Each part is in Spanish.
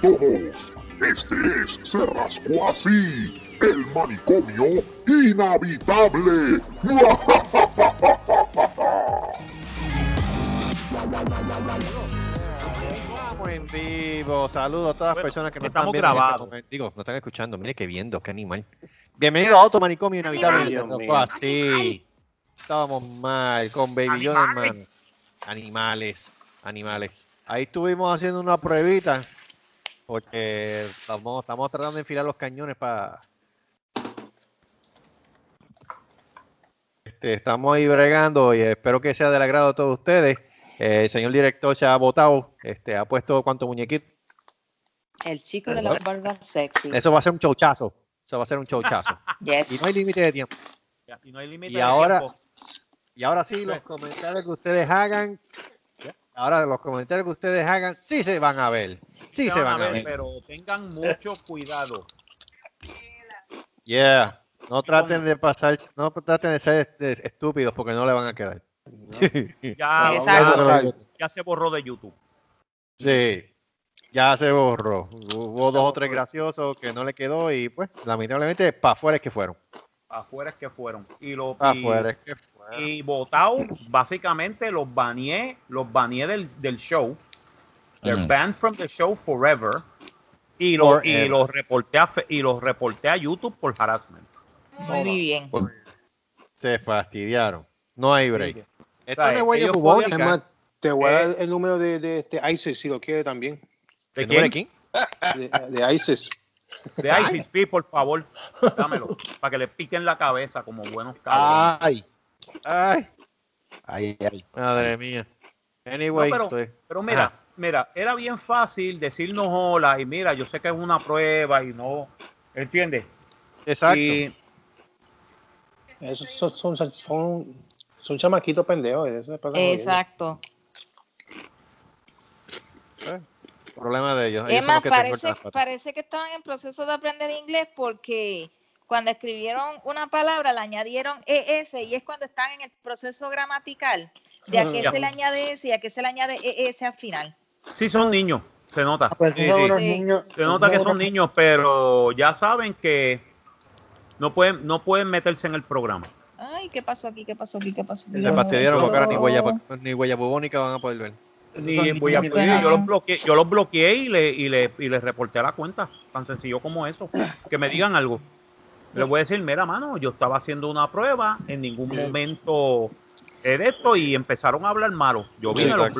todos. Este es Se Rascó Así, el manicomio inhabitable. Estamos en vivo. Saludos a todas las Bueno, personas que nos estamos están viendo. este. Digo, nos están escuchando. Mire qué viendo, qué animal. Bienvenido a Auto Manicomio Inhabitable. Ay, Dios Así. Estábamos mal, con Baby Yoda, Animales. hermano. Animales, animales. Ahí estuvimos haciendo una pruebita. Porque estamos, estamos tratando de enfilar los cañones para. Este, estamos ahí bregando y espero que sea del agrado de todos ustedes. Eh, el señor director se ha votado, este, ha puesto cuánto muñequito. El chico de las barbas sexy. Eso va a ser un showchazo. Eso va a ser un showchazo. Yes. y no hay límite de tiempo. Y no hay límite Y de ahora- tiempo. Y ahora sí, los comentarios que ustedes hagan. Ahora los comentarios que ustedes hagan sí se van a ver. Sí se van a ver. Pero tengan mucho cuidado. Yeah. No traten de pasar, no traten de ser estúpidos porque no le van a quedar. Ya, Exacto. Se lo digo. ya se borró de YouTube. Sí, ya se borró. Hubo dos o tres graciosos que no le quedó y pues lamentablemente para afuera es que fueron. Afuera es que fueron. Y los Para y- afuera es que fueron. y votado, básicamente los baneé, los baneé del, del show. They're banned from the show forever. Y los, y Forever. los reporté a Fe- y los reporté a YouTube por harassment. Muy bien. Se fastidiaron. No hay break. Esto sea, no es huella te voy a dar Eh. el número de, de ISIS si lo quiere también. ¿De ¿El número de quién? De, de ISIS. De ISIS P, por favor. Dámelo. para que le piquen la cabeza como buenos cabrones. Ay. Ay. Ay, ay. Madre mía. Anyway, No, pero- estoy- Pero mira, Ajá. Mira, era bien fácil decirnos hola y mira, yo sé que es una prueba y no, ¿entiendes? exacto. Y Esos son, son, son, son, son chamaquitos pendejos. eso pasa. Exacto. Problema de ellos. Es Ellos los que parece, parece que estaban en proceso de aprender inglés porque cuando escribieron una palabra le añadieron ES y es cuando están en el proceso gramatical de a qué Ya. se le añade S y a qué se le añade ES al final. Sí son niños, se nota. Pues Sí, sí. Sí. niños. Se nota que son niños, pero ya saben que no pueden, no pueden meterse en el programa. Ay, ¿qué pasó aquí? ¿Qué pasó aquí? ¿Qué pasó aquí? Se fastidiaron porque ahora ni huella, ni huella bubónica van a poder ver. Ni son voy a- yo los bloqueé, yo los bloqueé y le, y le, y le reporté a la cuenta. Tan sencillo como eso. Que me digan algo. Les voy a decir, mira, mano, yo estaba haciendo una prueba, en ningún momento de esto y empezaron a hablar malo. Yo vine, Sí, los exacto.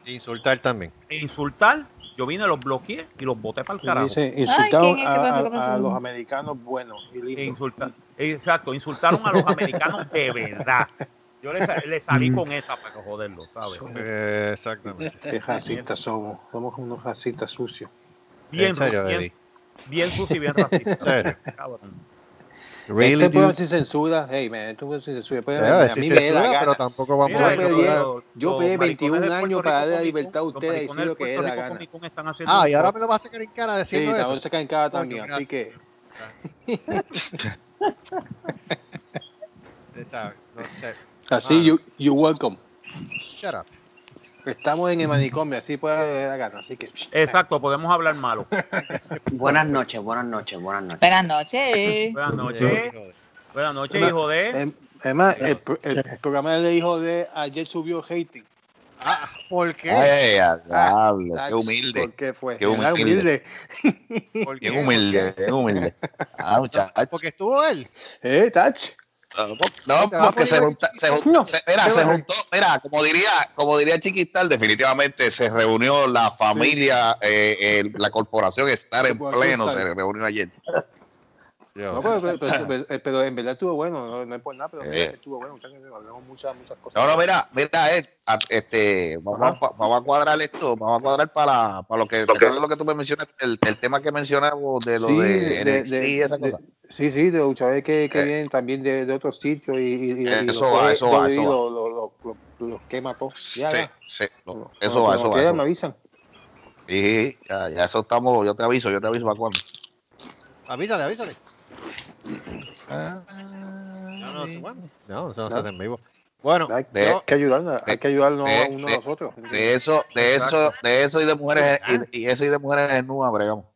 Bloqueé, Insultar también. e insultar, yo vine, los bloqueé y los boté para el carajo. dice, insultaron a, los americanos buenos E insulta- exacto, insultaron a los americanos de verdad. Yo le, sa- le salí con esa para que joderlo, ¿sabes? Eh, exactamente. Qué racistas somos. Somos unos racistas sucios. Bien, en serio, bien, bien sucio y bien racista. En serio. cabrón. Really, este programa dude? sin censura. Hey, man, esto es sin censura. Puede- Eh, a sí mí se me suda, gana. pero tampoco vamos Mira, a Yo yo pedí maricones 21 de Puerto años para darle la libertad a ustedes y decir lo que dé la gana. Ah, y ahora me lo vas a sacar en cara Sí, diciendo eso. también se caen cada Coño, también. Así que así, Ah. you, you welcome. Shut up. Estamos en el manicomio, así puede dar la gana. Así que Exacto, podemos hablar malo. Buenas noches, buenas noches, buenas noches. Buenas noches. Buenas noches. Buenas noches, hijo de. Em- Además, el, pro- el- el programa de hijo de ayer subió hating. Ah, ¿por qué? Ay, a diablo, Tach, qué humilde. ¿Por qué fue? Qué humilde. ¿Por qué? Bien humilde, bien humilde. Ah, muchacho. Porque estuvo él. ¿Eh, Tach? No, te vas a porque se, junta- se, No, jun- se- mira, ¿qué se juntó, mira, como diría, como diría Chiquistal, definitivamente se reunió la familia, eh, eh, la corporación estar en pleno, se reunió ayer. No, pero, pero- pero- pero- pero en verdad estuvo bueno, no, no es por nada, pero en Eh. verdad estuvo bueno. Hablamos muchas, muchas cosas. No, no, mira, mira, a- este, vamos, a, Ajá. vamos a cuadrar esto, vamos a cuadrar para, para lo que, ¿te acuerdas lo que tú me mencionas, el, el tema que mencionamos de lo Sí, de, NXT y esa de- cosa. sí, sí, de luchadores que, que Eh. vienen también de, de otros sitios y, y, y- Eso va, eso va, eso va. Los, quema todos. Sí, sí, eso va, eso va. quieran, eso me avisan. Sí, ya, ya eso estamos, yo te aviso, yo te aviso para cuando. Avísale, avísale. No, no, bueno, no, no se hace en vivo. Bueno, Hay, De- hay que ayudarnos, hay que ayudarnos de- uno de- a nosotros. De eso, de eso, de eso y de mujeres y, y eso y de mujeres en nua, bregamos.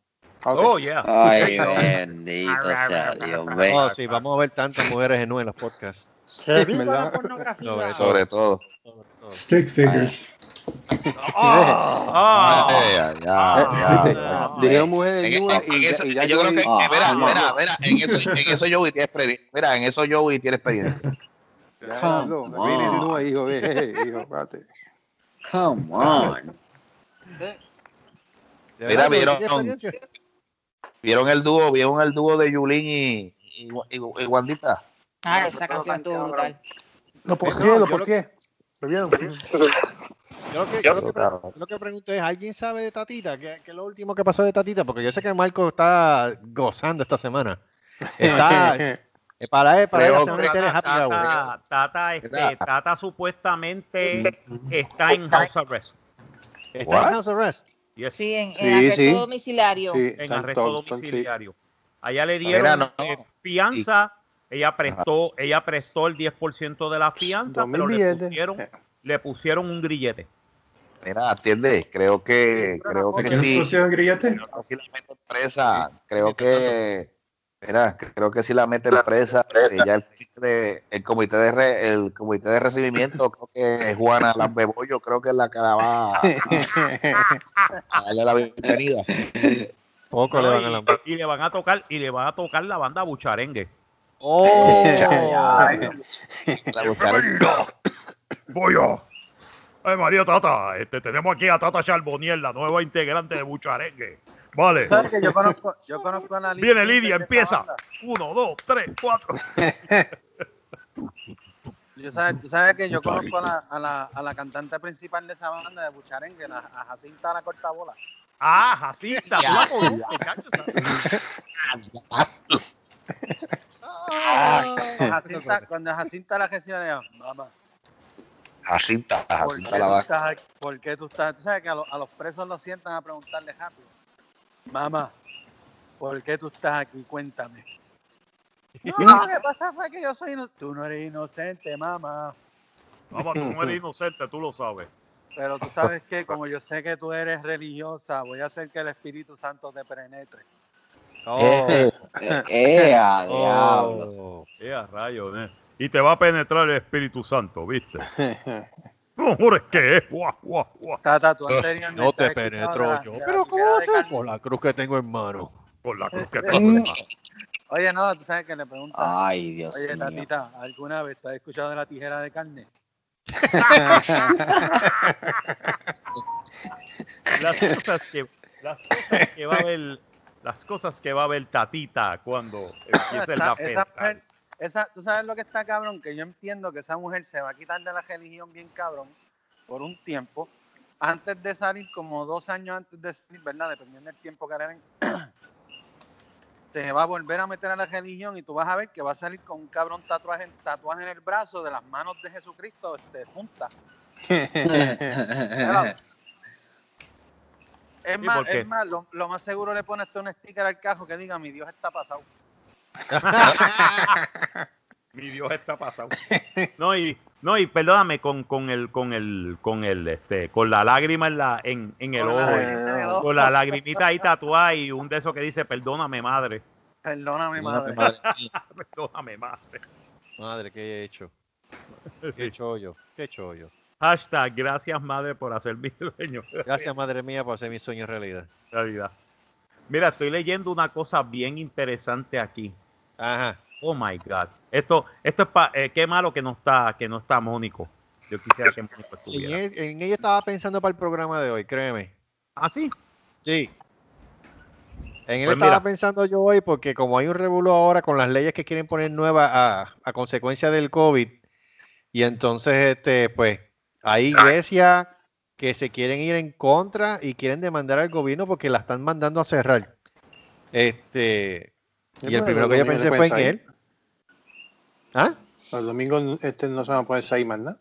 Ok. Oh, yeah. Ay, bendito sea Dios. Ve. oh, sí, vamos a ver tantas mujeres en los podcasts. Que viva la Sobre Sobre todo. Sobre todo. Stick figures. Ah, Ay, desnudas en y, eso- y ya yo creo que, yo- Ah, mira, ah, mira, mira, en eso, en eso Joey tiene experiencia. Mira, en eso Joey tiene experiencia. Come no, on. Hijo, eh, hijo, espérate. Come on. ¿De Mira, vieron-. ¿Vieron el dúo? ¿Vieron el dúo de Yulín y, y, y, y Wandita? Ah, esa canción estuvo brutal. Lo No, posteé, yo lo lo- posteé. ¿Lo vieron? Yo lo que, yo lo que, pre- yo lo que pregunto es, ¿alguien sabe de Tatita? ¿Qué, qué es lo último que pasó de Tatita? Porque yo sé que Marco está gozando esta semana. Está, eh, para él, para él la Creo semana que- entera es happy hour. Tata, Tata, este. Tata supuestamente está en house arrest. Está What? en house arrest. Yes, Sí, en, en Sí, arresto sí. domiciliario. Sí, en arresto domiciliario. Allá le dieron no. fianza, ella prestó, ella prestó el 10% de la fianza, pero le pusieron, Eh. le pusieron un grillete. Mira, atiende, creo que, creo ¿Por que sí. si la meten presa, creo que, mira, creo que si la meten presa, eh, ya el, comité de- el comité de re- el comité de recibimiento, creo que Juana Lambebollo, creo que es la que la va a, a darle la bienvenida. Poco le van a la... y, y le van a tocar, y le van a tocar la banda Bucharengue. ¡Oh! La buscaron. Voy yo. Ay, María Tata, este, tenemos aquí a Tata Charboniel, la nueva integrante de Bucharengue. Vale. ¿Sabes que yo conozco, yo conozco a la Viene Lidia, de esa empieza. Uno, dos, tres, cuatro. Yo sabes, tú sabes que yo conozco a la, a, la, a la cantante principal de esa banda de Bucharengue, la- a Jacinta la cortabola. Ah, Jacinta, tú la Jacinta, cuando Jacinta la digo, mamá, Jacinta, ¿por Jacinta la tú va. estás aquí? ¿por qué tú estás? Tú sabes que a, los- a los presos los sientan a preguntarle rápido. Mamá, ¿por qué tú estás aquí? Cuéntame. No, lo que pasa fue que yo soy inocente. Tú no eres inocente, mamá. Mamá, tú no eres inocente, tú lo sabes. Pero tú sabes que como yo sé que tú eres religiosa, voy a hacer que el Espíritu Santo te penetre. Oh. Eh, Eh, eh, diablo. Oh. Eh, a rayos, eh. Y te va a penetrar el Espíritu Santo, ¿viste? No, hombre, ¿qué es? Guau, guau, guau. Tata, tú No te penetro la- yo. la Pero ¿cómo va a ser? Por la cruz que tengo en mano. Por la cruz que te Mm. Oye, no, tú sabes que le preguntan. Ay, Dios Oye, mío. Tatita, ¿alguna vez te has escuchado de la tijera de carne? Las cosas que, las cosas que va a ver, las cosas que va a ver Tatita cuando empiece la mujer- esa, tú sabes lo que está cabrón, que yo entiendo que esa mujer se va a quitar de la religión bien cabrón por un tiempo, antes de salir, como dos años antes de salir, ¿verdad? Dependiendo del tiempo que le den, se va a volver a meter a la religión y tú vas a ver que va a salir con un cabrón tatuaje, tatuaje en el brazo de las manos de Jesucristo este, juntas. Es más, es más lo, lo más seguro le pones un sticker al cajo que diga mi Dios está pasado. Mi Dios está pasado. No, y, no, y perdóname, con, con el, con el, con el, este, con la lágrima en la, en, en el Con ojo. ojo. Con la lagrimita ahí tatuada y un de esos que dice, perdóname, madre. Perdóname, Madre. Perdóname, madre. Madre, ¿qué he hecho? ¿Qué chollo? ¿Qué chollo? Hashtag, gracias, madre, por hacer mi sueño Gracias, madre mía, por hacer mi sueño realidad. realidad. Mira, estoy leyendo una cosa bien interesante aquí. Ajá. Oh my God. Esto, esto es pa, eh, qué malo que no está, que no está Mónico. Yo quisiera que Mónico estuviera. en ella estaba pensando para el programa de hoy, créeme. ¿Ah, sí? Sí. En él Pues estaba mira. pensando yo hoy porque como hay un revuelo ahora con las leyes que quieren poner nuevas a, a consecuencia del COVID y entonces este pues hay iglesias que se quieren ir en contra y quieren demandar al gobierno porque la están mandando a cerrar. Este y el primero que yo pensé no fue en él. ¿Ah? Los domingos este, no se van a poder salir más nada.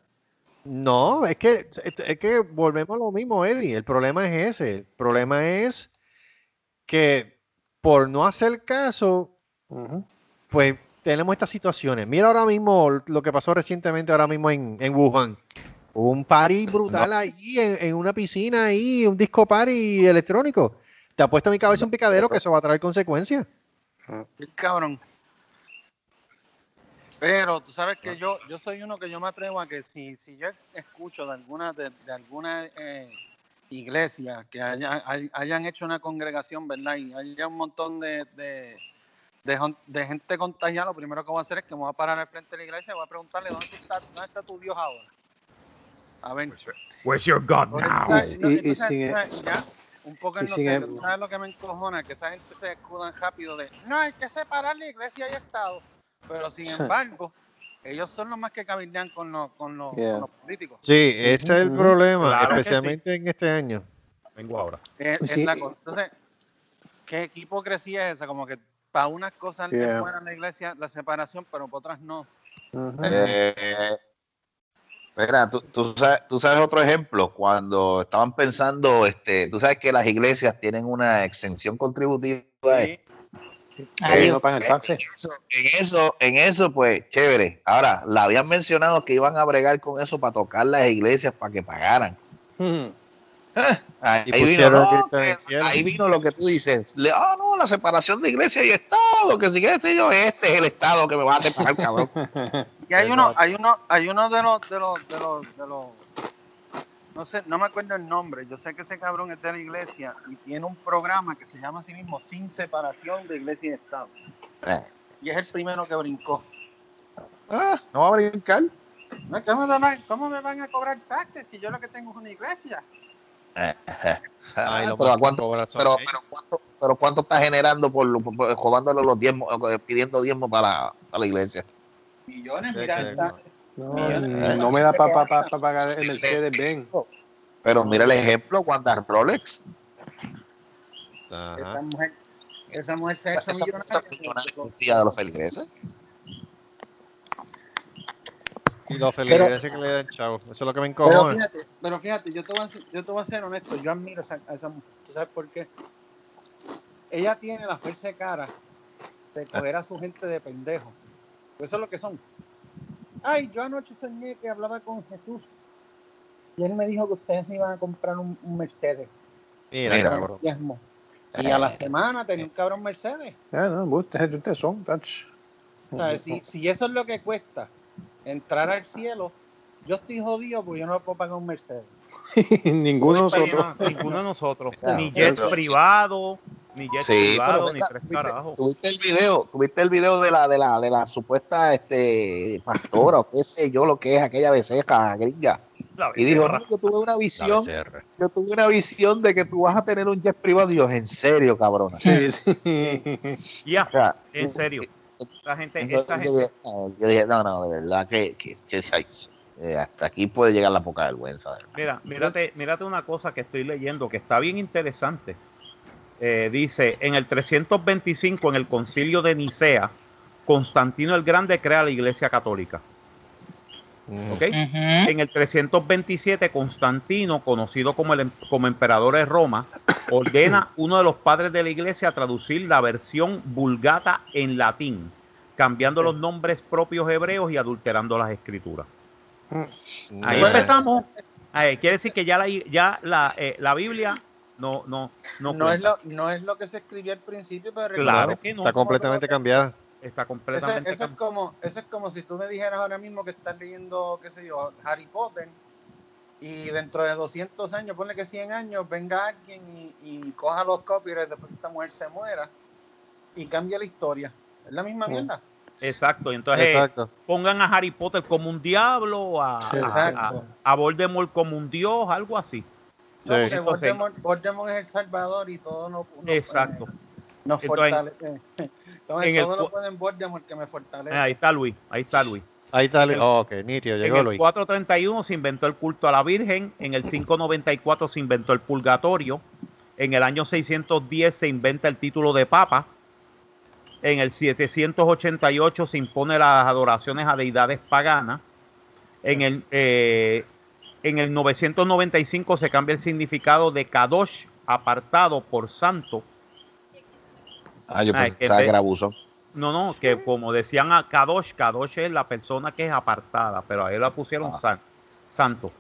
No, es que, es que volvemos a lo mismo, Eddie. El problema es ese. El problema es que por no hacer caso, pues tenemos estas situaciones. Mira ahora mismo lo que pasó recientemente ahora mismo en, en Wuhan. Hubo un party brutal ahí en, en una piscina ahí, un disco party electrónico. Te ha puesto en mi cabeza un picadero que eso va a traer consecuencias. Qué cabrón. Pero tú sabes que yo yo soy uno que yo me atrevo a que si, si yo escucho de alguna de, de alguna eh, iglesia que haya- hay- hayan hecho una congregación, ¿verdad? Y haya un montón de, de, de jon- de gente contagiada, lo primero que voy a hacer es que me voy a parar al frente de la iglesia y voy a preguntarle dónde está, dónde está tu Dios ahora. A ver. Where's your God now? Y- y sin- ¿sabes? ya, un poco en el- ¿tú ¿sabes lo que me encojona? Que esa gente se escudan rápido de, no, hay que separar la iglesia y Estado. Pero sin embargo, ellos son los más que cabildean con los, con los, Yeah. con los políticos. Sí, ese es el problema, Claro que sí. especialmente en este año. Vengo ahora. Es- es Sí. la cosa. Entonces, ¿qué hipocresía es esa? Como que para unas cosas Yeah. es buena la iglesia, la separación, pero para otras no. Eh, mira, tú, tú sabes, tú sabes otro ejemplo, cuando estaban pensando, este, tú sabes que las iglesias tienen una exención contributiva. Sí. Ahí Eh, no pagan el taxi. En eso, en eso, en eso, pues, chévere. Ahora, la habían mencionado que iban a bregar con eso para tocar las iglesias para que pagaran. Ujú. Ahí, vino, no, que- ahí vino lo que tú dices. Ah, no, la separación de iglesia y Estado, que si sé yo, este es el Estado que me va a separar, cabrón. Y hay uno, hay uno, hay uno de los, de los, de los, de los, no sé, no me acuerdo el nombre. Yo sé que ese cabrón es de la iglesia y tiene un programa que se llama así mismo Sin Separación de Iglesia y Estado. Eh, Y es el primero que brincó. ah, no va a brincar. No, ¿Cómo me, van, ¿Cómo me van a cobrar taxes si yo lo que tengo es una iglesia? Eh, eh. Ay, lo pero, ¿a cuánto, son pero, ellos. pero, ¿cuánto, pero cuánto está generando por, por, por- los diezmos, eh, pidiendo diezmos para, la- para la iglesia? Millones, mira, está- No, Millones. no me da para pagar el Mercedes Benz. Pero mira el ejemplo, Wanda Rolex. Ajá. esa mujer, esa mujer se ha hecho Esa, esa millonaria. millonaria de los feligreses. Y los feligreses que le dan chavo. Eso es lo que me Pero encojona. fíjate, pero fíjate, yo te, voy a ser, yo te voy a ser honesto, yo admiro a esa, a esa mujer. ¿Tú sabes por qué? Ella tiene la fuerza de cara de coger a su gente de pendejo. Eso es lo que son. Ay, yo anoche soñé que hablaba con Jesús y él me dijo que ustedes me iban a comprar un, un Mercedes. Mira, Mira, cabrón. Y a la semana tenía un cabrón Mercedes. Ah, no, ustedes, ustedes son. O sea, si, si eso es lo que cuesta entrar al cielo, yo estoy jodido porque yo no puedo pagar un Mercedes. Ninguno de nosotros. no, ninguno de nosotros. Claro, ni jet pero- privado, ni jet Sí, privado, pero ni tres ¿tuviste- carajos. ¿Tuviste el video? ¿Tuviste el video de la, de la, de la supuesta este, pastora o qué sé yo lo que es aquella becerra gringa? Y dijo, no, yo tuve una visión, yo tuve una visión de que tú vas a tener un jet privado. Y yo, en serio, cabrona. Sí, sí. Ya, O sea, en serio. Esta gente, esta yo, gente, dije, no, yo dije, no, no, de verdad que, que- eh, hasta aquí puede llegar la poca vergüenza. Mira, mírate, mírate una cosa que estoy leyendo que está bien interesante. Eh, dice, en el 325, en el concilio de Nicea, Constantino el Grande crea la iglesia católica. ¿ok? En el 327, Constantino, conocido como el em- como emperador de Roma, ordena uno de los padres de la iglesia a traducir la versión vulgata en latín, cambiando los nombres propios hebreos y adulterando las escrituras. Ahí Mira. empezamos. Ahí, quiere decir que ya la, ya la, eh, la Biblia no, no, no, No, es lo, no es lo que se escribió al principio, pero Claro recuerda- que no. Está completamente cambiada. Está Eso, completamente eso es cam- como, eso es como si tú me dijeras ahora mismo que estás leyendo, qué sé yo, Harry Potter y dentro de 200 años, ponle que 100 años, venga alguien y, y coja los copyrights después que esta mujer se muera y cambia la historia. Es la misma mierda. Exacto. Entonces Exacto. pongan a Harry Potter como un diablo, a, a- Exacto. a- a Voldemort como un dios, algo así. No, Sí. Voldemort, Voldemort es el salvador y todo no, no- Exacto. eh, nos Entonces, fortalece. Entonces, en el todo cu- lo pueden Voldemort que me fortalece. Ahí está Luis, ahí está Luis. Ahí está Oh, ok, nítido, En llegó el Luis. 431 se inventó el culto a la Virgen, en el 594 se inventó el purgatorio, en el año 610 se inventa el título de papa, en el 788 se impone las adoraciones a deidades paganas, en el, eh, en el 995 se cambia el significado de Kadosh, apartado por santo, Ah, yo Ay, pensaba que era buzón. No, no, que como decían a Kadosh, Kadosh es la persona que es apartada, pero a él la pusieron Ah. san- santo.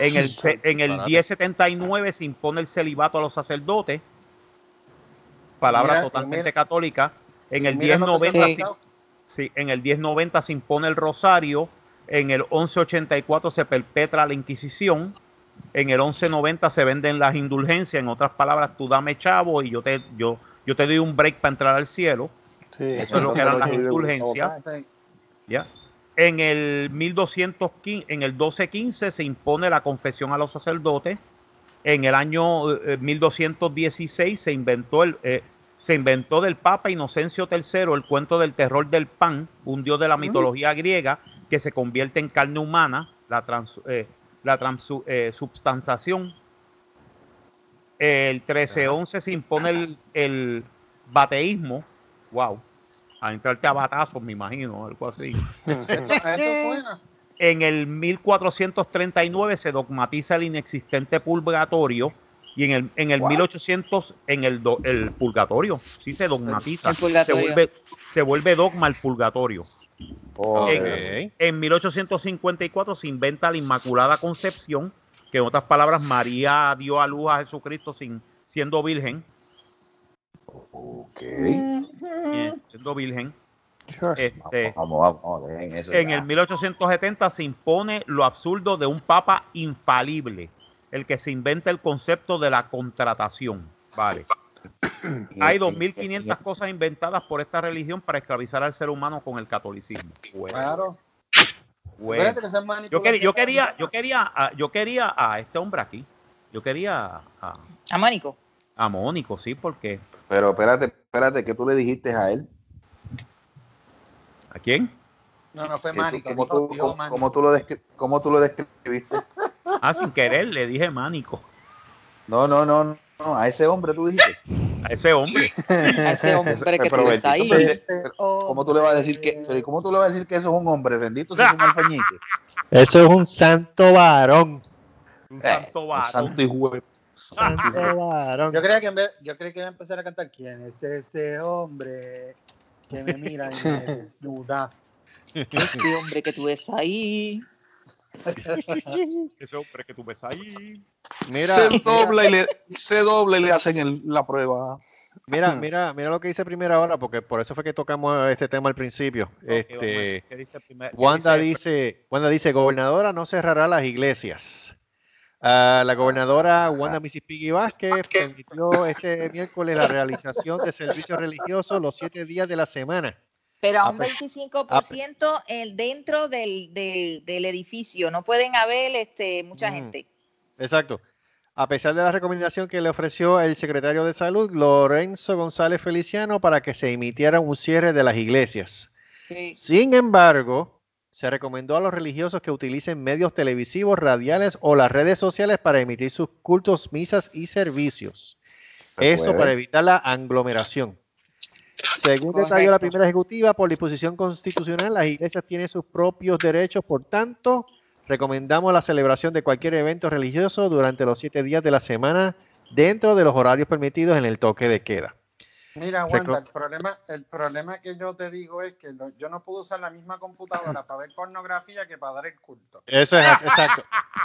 En el, en el Barato. 1079 se impone el celibato a los sacerdotes, palabra Mira, totalmente mira- católica. En el Mira lo que se 1090 ha se, sí, en el 1090 se impone el rosario, en el 1184 se perpetra la Inquisición, en el 1190 se venden las indulgencias, en otras palabras, tú dame chavo y yo te yo yo te doy un break para entrar al cielo. Sí, Eso es lo que eran las indulgencias. Sí. ¿ya? En el 1215, en el 1215 se impone la confesión a los sacerdotes. En el año eh, 1216 se inventó el eh, se inventó del Papa Inocencio III el cuento del terror del pan, un dios de la mitología griega que se convierte en carne humana, la trans, eh, la transu- eh. El 1311 se impone el, el bateísmo, wow, a entrarte a batazos, me imagino, algo así. En el 1439 se dogmatiza el inexistente purgatorio y en el, en el Wow. 1800 en el, do- el purgatorio, sí se dogmatiza. Se, vuelve, se vuelve dogma el purgatorio. Ok. En, en 1854 se inventa la Inmaculada Concepción, que en otras palabras María dio a luz a Jesucristo sin siendo virgen, Ok. siendo virgen. Este, Vamos, vamos, vamos, dejen eso. En ya. el 1870 se impone lo absurdo de un papa infalible, el que se inventa el concepto de la contratación. Vale. Hay 2.500 cosas inventadas por esta religión para esclavizar al ser humano con el catolicismo. Bueno, Claro. bueno. Yo quería, yo quería, yo quería, a, yo quería a este hombre aquí. Yo quería a, A Mónico. A Mónico, sí, porque Pero espérate, espérate, ¿qué tú le dijiste a él? ¿a quién? No, no fue Mánico. ¿Cómo tú, dijo cómo- Mánico. cómo tú lo descri- cómo tú lo describiste? Ah, sin querer le dije Mánico No, no, no, no, a ese hombre tú dijiste. a ese hombre. A ese hombre que tú Bendito, ahí. ¿Cómo tú le vas a decir que, pero cómo tú le vas a decir que eso es un hombre? Bendito si es un alfeñique. Eso es un santo varón. Un Eh, santo un varón. santo hijo de- Santo. Yo creía que en vez, yo creía que iba a empezar a cantar quién es este hombre que me mira y me desnuda. Ese hombre que tú ves ahí. Ese hombre que tú ves ahí. Mira, se dobla y le, se dobla y le hacen el- la prueba. mira, mira, mira lo que dice primera hora, porque por eso fue que tocamos este tema al principio. Este, ¿Qué dice el primer- qué Wanda dice- dice, Wanda dice, gobernadora no cerrará las iglesias. Ah, la gobernadora Wanda Mississippi Vázquez permitió este miércoles la realización de servicios religiosos los siete días de la semana. Pero a Ah, un pues- 25% el, dentro del, del, del edificio. No pueden haber este, mucha Mm. gente. Exacto. A pesar de la recomendación que le ofreció el secretario de Salud, Lorenzo González Feliciano, para que se emitiera un cierre de las iglesias. Sí. Sin embargo, se recomendó a los religiosos que utilicen medios televisivos, radiales o las redes sociales para emitir sus cultos, misas y servicios. Puede. para evitar la aglomeración. Según detalló la primera ejecutiva, por disposición constitucional, las iglesias tienen sus propios derechos, por tanto, recomendamos la celebración de cualquier evento religioso durante los siete días de la semana dentro de los horarios permitidos en el toque de queda. Mira, Wanda, el problema, el problema que yo te digo es que lo- yo no puedo usar la misma computadora para ver pornografía que para dar el culto. Eso es así, exacto.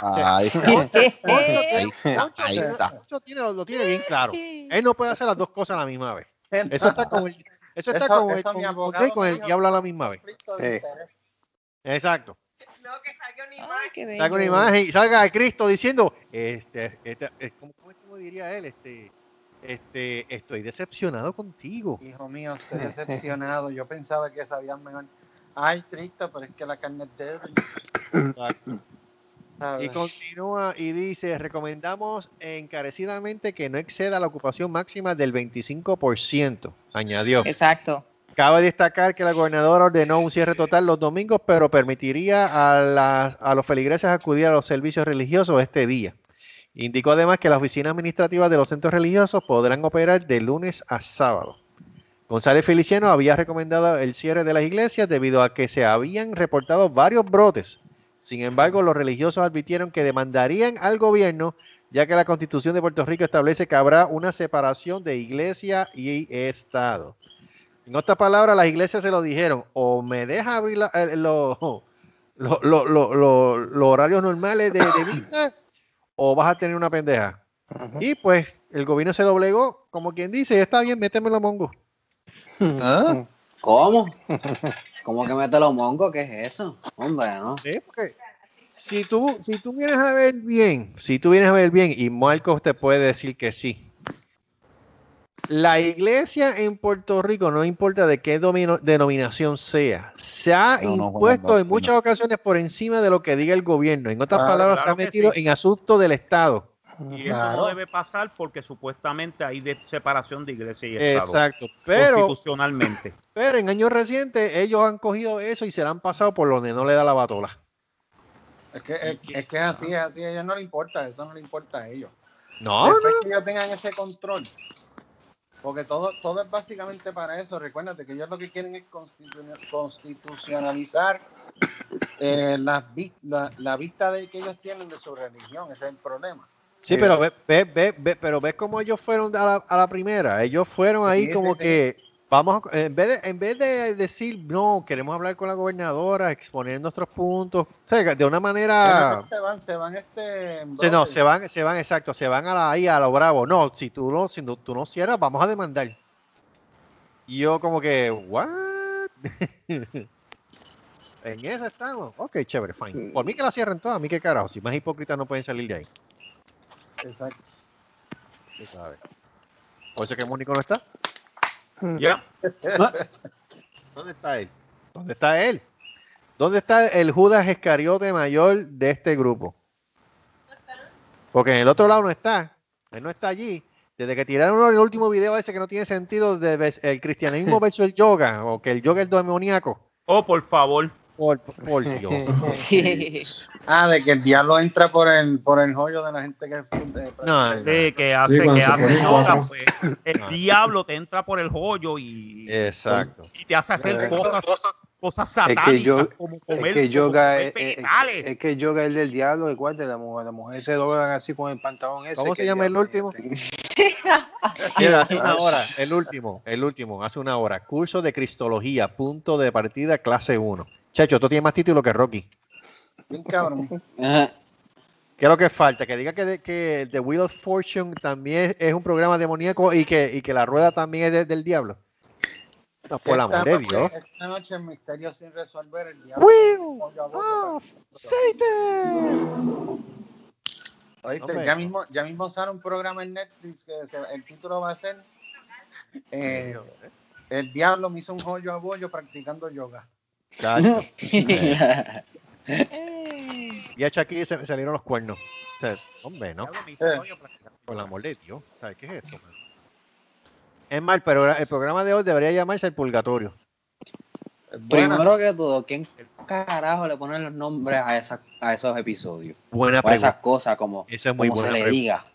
Moncho tiene, lo tiene bien claro. Él no puede hacer las dos cosas a la misma vez. Eso está como el, eso está Eso- como el, eso con, con con el diablo a la misma vez. Conflicto de Eh. interés. Exacto. Ay, qué Saca una imagen y salga a Cristo diciendo, este, este, es como, ¿cómo- cómo diría él? Este, este, estoy decepcionado contigo. Hijo mío, estoy decepcionado. Yo pensaba que sabían mejor. Ay, triste, pero es que la carne es débil. Y continúa y dice, recomendamos encarecidamente que no exceda la ocupación máxima del 25%, añadió. Exacto. Cabe destacar que la gobernadora ordenó un cierre total los domingos, pero permitiría a, las- a los feligreses acudir a los servicios religiosos este día. Indicó además que las oficinas administrativas de los centros religiosos podrán operar de lunes a sábado. González Feliciano había recomendado el cierre de las iglesias debido a que se habían reportado varios brotes. Sin embargo, los religiosos advirtieron que demandarían al gobierno, ya que la constitución de Puerto Rico establece que habrá una separación de iglesia y Estado. En otras palabras, las iglesias se lo dijeron, o me deja abrir eh, los horarios normales de, de misa, o vas a tener una pendeja. Y pues el gobierno se doblegó, como quien dice, está bien, métemelo mongo. ¿Ah? ¿Cómo? ¿Cómo que mete los mongos? ¿Qué es eso? Hombre, ¿no? Sí, porque si tú, si tú vienes a ver bien, si tú vienes a ver bien, y Marcos te puede decir que sí. La iglesia en Puerto Rico, no importa de qué domino- denominación sea, se ha No, no, impuesto en no, muchas ocasiones por encima de lo que diga el gobierno. En otras Claro, palabras, se ha metido sí. en asuntos del Estado. Y eso Claro. no debe pasar porque supuestamente hay de separación de iglesia y Estado. Exacto. Pero, Constitucionalmente. pero en años recientes ellos han cogido eso y se lo han pasado por donde no le da la batola. Es que es, es que es así, es así, a ellos no les importa, eso no le importa a ellos. No, no. Después que ellos tengan ese control, porque todo, todo es básicamente para eso, recuérdate que ellos lo que quieren es constitu- constitucionalizar eh, la, la vista de que ellos tienen de su religión, ese es el problema. Sí, pero ve, ve, ve, ve- pero ves cómo ellos fueron a la, a la primera. Ellos fueron ahí como que vamos, a- en vez de, en vez de decir no, queremos hablar con la gobernadora, exponer nuestros puntos, o sea, de una manera, se van, se van este se, no, se van, se van, exacto, se van a la, ahí a lo bravo. No, si tú no, si no- tú no cierras, vamos a demandar. Y yo como que, what? en esa estamos. Ok, chévere, fine. Por mí que la cierren todas, a mí qué carajo, si más hipócritas no pueden salir de ahí. Exacto. Tú sabes. Por eso que Mónico no está. Ya. ¿Dónde está él? ¿Dónde está él? ¿Dónde está el Judas Iscariote mayor de este grupo? Porque en el otro lado no está. Él no está allí. Desde que tiraron el último video ese que no tiene sentido de ves- el cristianismo versus el yoga, o que el yoga es demoníaco. Oh, por favor. Por, por Dios. Sí. Ah, de que el diablo entra por el por el joyo de la gente que de- No, no. Sí, que hace, cuando que hace yoga, pues, el No. diablo te entra por el joyo y, Exacto. y te hace hacer cosas, cosas que satánicas yo- como Es comer, que como yoga comer es, es- es que el yoga es del diablo, recuerda, la mujer, la mujer se doblan así con el pantalón ese. ¿Cómo que se llama el último? Mira, hace una hora, el último, el último, hace una hora. Curso de Cristología, punto de partida, clase 1. Chacho, tú tienes más título que Rocky. Bien cabrón. ¿Qué es lo que falta? Que diga que, de- que The Wheel of Fortune también es, es un programa demoníaco y que, y que la rueda también es de- del diablo. No, por el Esta amor de noche- Dios. Esta noche en Misterio sin resolver el diablo. Wheel of Satan. Oíste, ya mismo, ya mismo sale un programa en Netflix que se- el título va a ser eh, El diablo me hizo un joyo a bollo practicando yoga. Chacho. Y a Chucky se me salieron los cuernos. O sea, hombre, ¿no? Por el amor de Dios. ¿Sabes qué es eso? man? Es mal, pero el programa de hoy debería llamarse el purgatorio. Buena. Primero que todo, ¿quién carajo le ponen los nombres a, esas, a esos episodios? Buena O a esas pregunta. cosas, como, Esa es muy como se buena le pregunta. diga.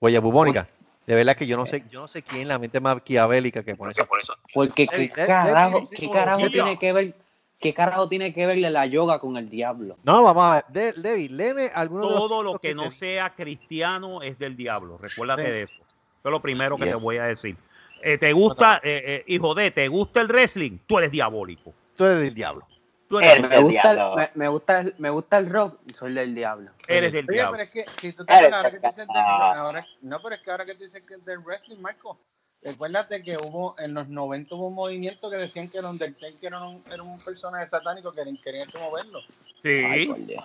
Huella bubónica. De verdad que yo no sé, yo no sé quién es la mente maquiavélica que pone eso. Porque qué carajo, qué carajo tiene que ver, qué carajo tiene que verle la yoga con el diablo. No, vamos a ver. De, Debbie, léeme algunos de los Todo lo que no sea cristiano es del diablo. Recuérdate Sí. de eso. Eso es lo primero que Yeah. te voy a decir. Eh, ¿Te gusta, eh, eh, hijo de, te gusta el wrestling? Tú eres diabólico. Tú eres del diablo. Tú eres, Eres Me del gusta, diablo. me, me gusta el, me gusta el rock, soy del diablo. eres del Oye, diablo. pero es que si tú te Eres acuerdas, ahora que tú dices del- pecado. ahora- no, pero es que ahora que tú dices que es del wrestling, Marco, recuérdate que hubo en los 90 hubo un movimiento que decían que el Undertaker era un, era un personaje satánico que querían como verlo. Ay, Sí. por Dios.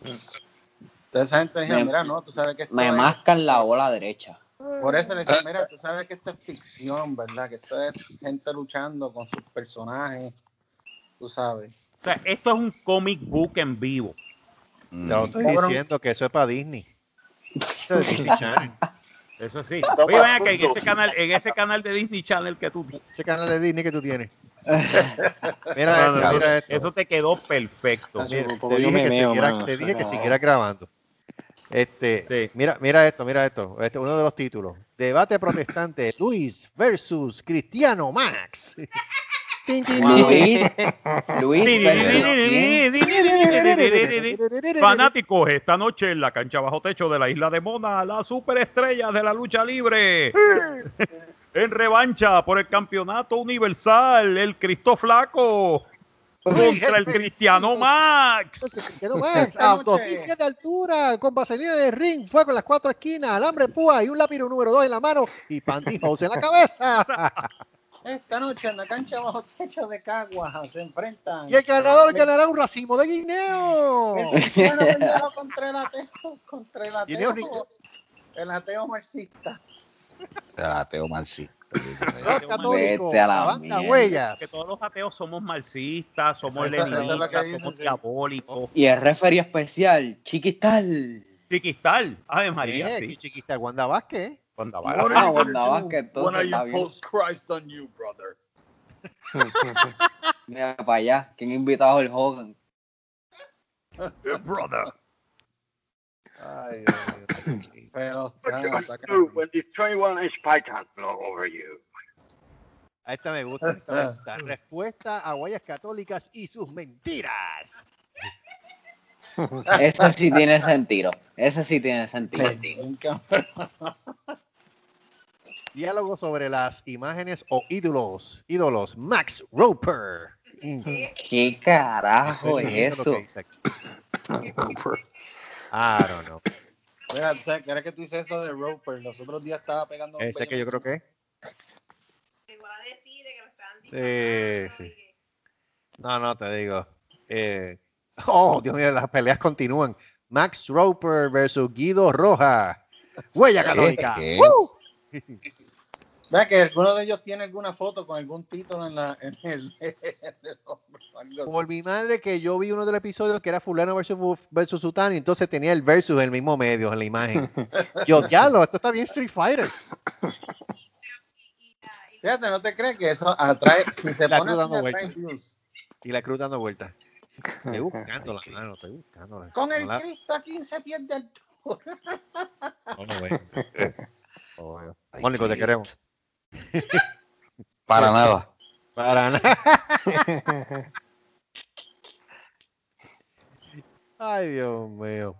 Entonces esa gente decía, Me- mira, no, tú sabes que esto Me es- mascan la bola derecha. Por eso le decía, mira, tú sabes que esto es ficción, ¿verdad? Que esto es gente luchando con sus personajes, tú sabes. O sea, esto es un comic book en vivo. Te lo estoy Cabrón. diciendo que eso es para Disney. Eso es Disney Channel. Eso sí. Oye, ven acá, en ese canal, en ese canal de Disney Channel que tú tienes. Ese canal de Disney que tú tienes. No, Mira no, esto, no, mira esto. Eso te quedó perfecto. Mira, te dije, que, meo, siguiera, mano. te dije que No. siguiera grabando. Este, Sí. mira, mira esto, mira esto. Este uno de los títulos. Debate protestante Luis versus Cristiano Max. Luis. Luis? Fanáticos, esta noche en la cancha bajo techo de la isla de Mona, la superestrella de la lucha libre. En revancha por el campeonato universal, el Cristo Flaco contra el Cristiano Max. Entonces, Cristiano Max, a 2000 pies de altura, con vaselina de ring, fue con las cuatro esquinas, alambre púa y un lápiz número dos en la mano y pantyhose en la cabeza. Esta noche en la cancha bajo techo de Caguas se enfrentan. Y el ganador ganará un racimo de guineo. El pendejo contra el ateo, contra el ateo, el ateo marxista. Ah, Teo Marci. Los católicos, a la la banda mierda. Huellas. Que todos los ateos somos marxistas, somos es leninistas, somos sí. diabólicos. Y el referee especial, Chiquistal. Chiquistal, Ave María, Eh, sí. chiquita Wanda Vázquez. What are you Wanda gonna do Vázquez, entonces when está bien. impose Christ on you, brother? Mira para allá. ¿Quién invitó a Hulk Hogan? brother. Ay, mío. Pero What you gonna está do cabrón. when this 21 inch python blow over you? A esta me gusta. Esta me gusta. Respuesta a Huellas Católicas y sus mentiras. Ese sí tiene sentido. Ese sí tiene sentido. Diálogo sobre las imágenes o ídolos. Ídolos. Max Roper. ¿Qué carajo es eso? I don't know. Mira, ¿crees que tú dices eso de Roper? Los otros días estaba pegando un Ese que yo creo que es. Te voy a decir que lo están Sí, sí. No, no, te digo. Eh, oh, Dios mío, las peleas continúan. Max Roper versus Guido Roja. Huella Católica. Vea que alguno de ellos tiene alguna foto con algún título en, la, en el, en el hombro. Por mi madre que yo vi uno de los episodios que era fulano versus, versus Sutani, entonces tenía el versus en el mismo medio, en la imagen. Yo, diablo, esto está bien Street Fighter. Fíjate, no te crees que eso atrae, si se La pone cruz dando vueltas. Y la cruz dando vueltas. Estoy buscándola, mano, estoy buscándola. Con No el la- Cristo a 15 pies de altura. no la veo. Oh. Mónico, te queremos. Para nada. Para nada. Ay, Dios mío.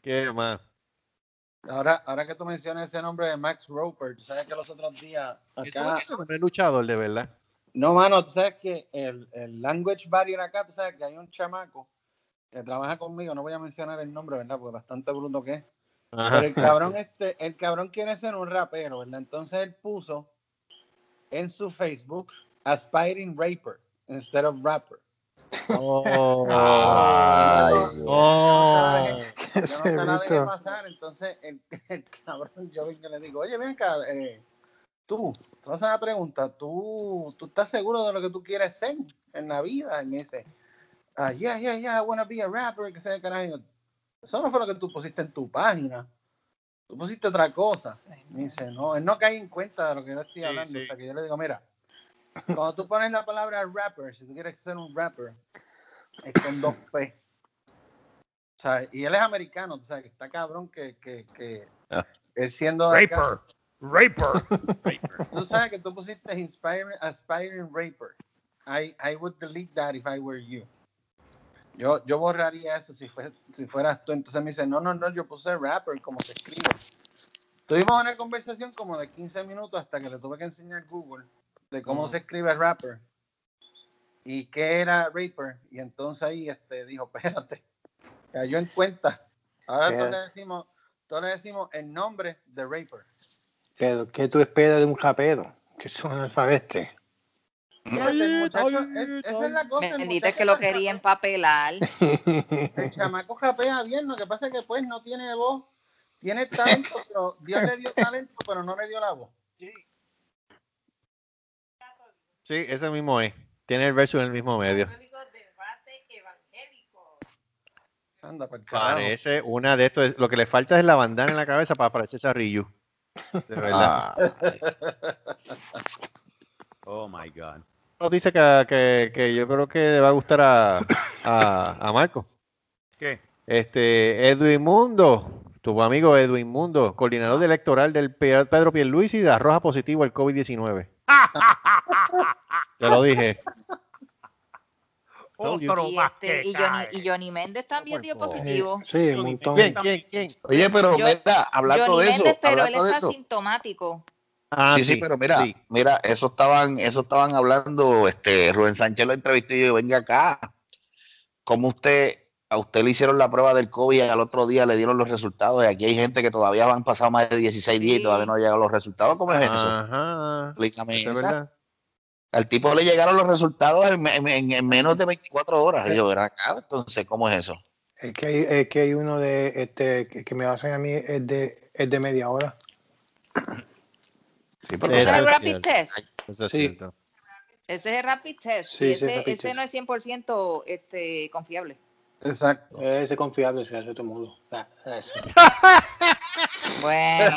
¿Qué más? Ahora, ahora que tú mencionas ese nombre de Max Roper, tú sabes que los otros días Eso acá... es un luchador, de verdad. No, mano, tú sabes que el, el language barrier acá, tú sabes que hay un chamaco que trabaja conmigo, no voy a mencionar el nombre, ¿verdad? Porque bastante bruto que es. Ajá. Pero el cabrón, este, el cabrón quiere ser un rapero, ¿verdad? Entonces él puso en su Facebook Aspiring Raper instead of rapper. Oh. Ay, Oh. Yo no se la dejé pasar, entonces el, el cabrón, yo vengo y le digo, oye, ven acá, eh, tú, tú vas a una pregunta, ¿tú, tú estás seguro de lo que tú quieres ser en la vida? Y me dice, ah, yeah, yeah, yeah, I wanna be a rapper, que sea carajo. Y yo, Eso no fue lo que tú pusiste en tu página. Tú pusiste otra cosa. Me dice, no, él no cae en cuenta de lo que yo estoy Sí, hablando. sí. Hasta que yo le digo, mira, cuando tú pones la palabra rapper, si tú quieres ser un rapper, es con dos P. O sea, y él es americano, tú sabes que está cabrón que, que, que Ah. él siendo de acá- Raper. Raper. Tú sabes que tú pusiste inspiring, aspiring raper. I, I would delete that if I were you. Yo, yo borraría eso si, fue, si fueras tú. Entonces me dice, no, no, no, yo puse rapper como se escribe. Tuvimos una conversación como de 15 minutos hasta que le tuve que enseñar Google de cómo se escribe rapper y qué era raper. Y entonces ahí este, dijo, espérate, cayó en cuenta. Ahora todos le decimos, todos le decimos el nombre de raper. Pero, ¿qué tú esperas de un rapero? Que es un alfabete. Bendito es que lo la- quería empapelar. El chamaco japea bien, lo que pasa es que pues no tiene voz, tiene talento, pero Dios le dio talento, pero no le dio la voz. Sí, ese mismo es. Tiene el verso en el mismo medio. Anda. Parece una de estos. Lo que le falta es la bandana en la cabeza para parecerse a Ryu. De verdad. Ah, Oh my God. Noticia que, que, que yo creo que le va a gustar a, a, a Marco. ¿Qué? Este, Edwin Mundo, tu amigo Edwin Mundo, coordinador electoral del Pe- Pedro Pierluisi, arroja positivo al COVID-19. Te lo dije. Otro Y, este, y, Johnny, y Johnny Méndez también dio por favor. positivo. Sí, un montón. ¿Quién, quién, quién? Oye, pero Yo- mira, hablando Johnny de eso, Méndez, pero él de está asintomático. Ah, sí, sí, pero mira, sí. mira, eso estaban, eso estaban hablando, este, Rubén Sánchez lo entrevistó y yo, venga acá, ¿cómo usted, a usted le hicieron la prueba del COVID y al otro día le dieron los resultados? Y aquí hay gente que todavía han pasado más de 16 días y todavía no han llegado los resultados, ¿cómo es eso? Ajá. Explícame Eso es esa. verdad. Al tipo le llegaron los resultados en, en- en- en menos de 24 horas. Y yo, ven acá, entonces, ¿cómo es eso? Es que hay, es que hay uno de este que, que me hacen a mí es de, es de media hora. Sí, Ese es el rapid test. Eso es Sí. cierto. Ese es el rapid test. Sí, y sí, ese, rapid ese test. no es 100% este, confiable. Exacto. Ese es confiable, se hace todo el mundo. Ah. Bueno,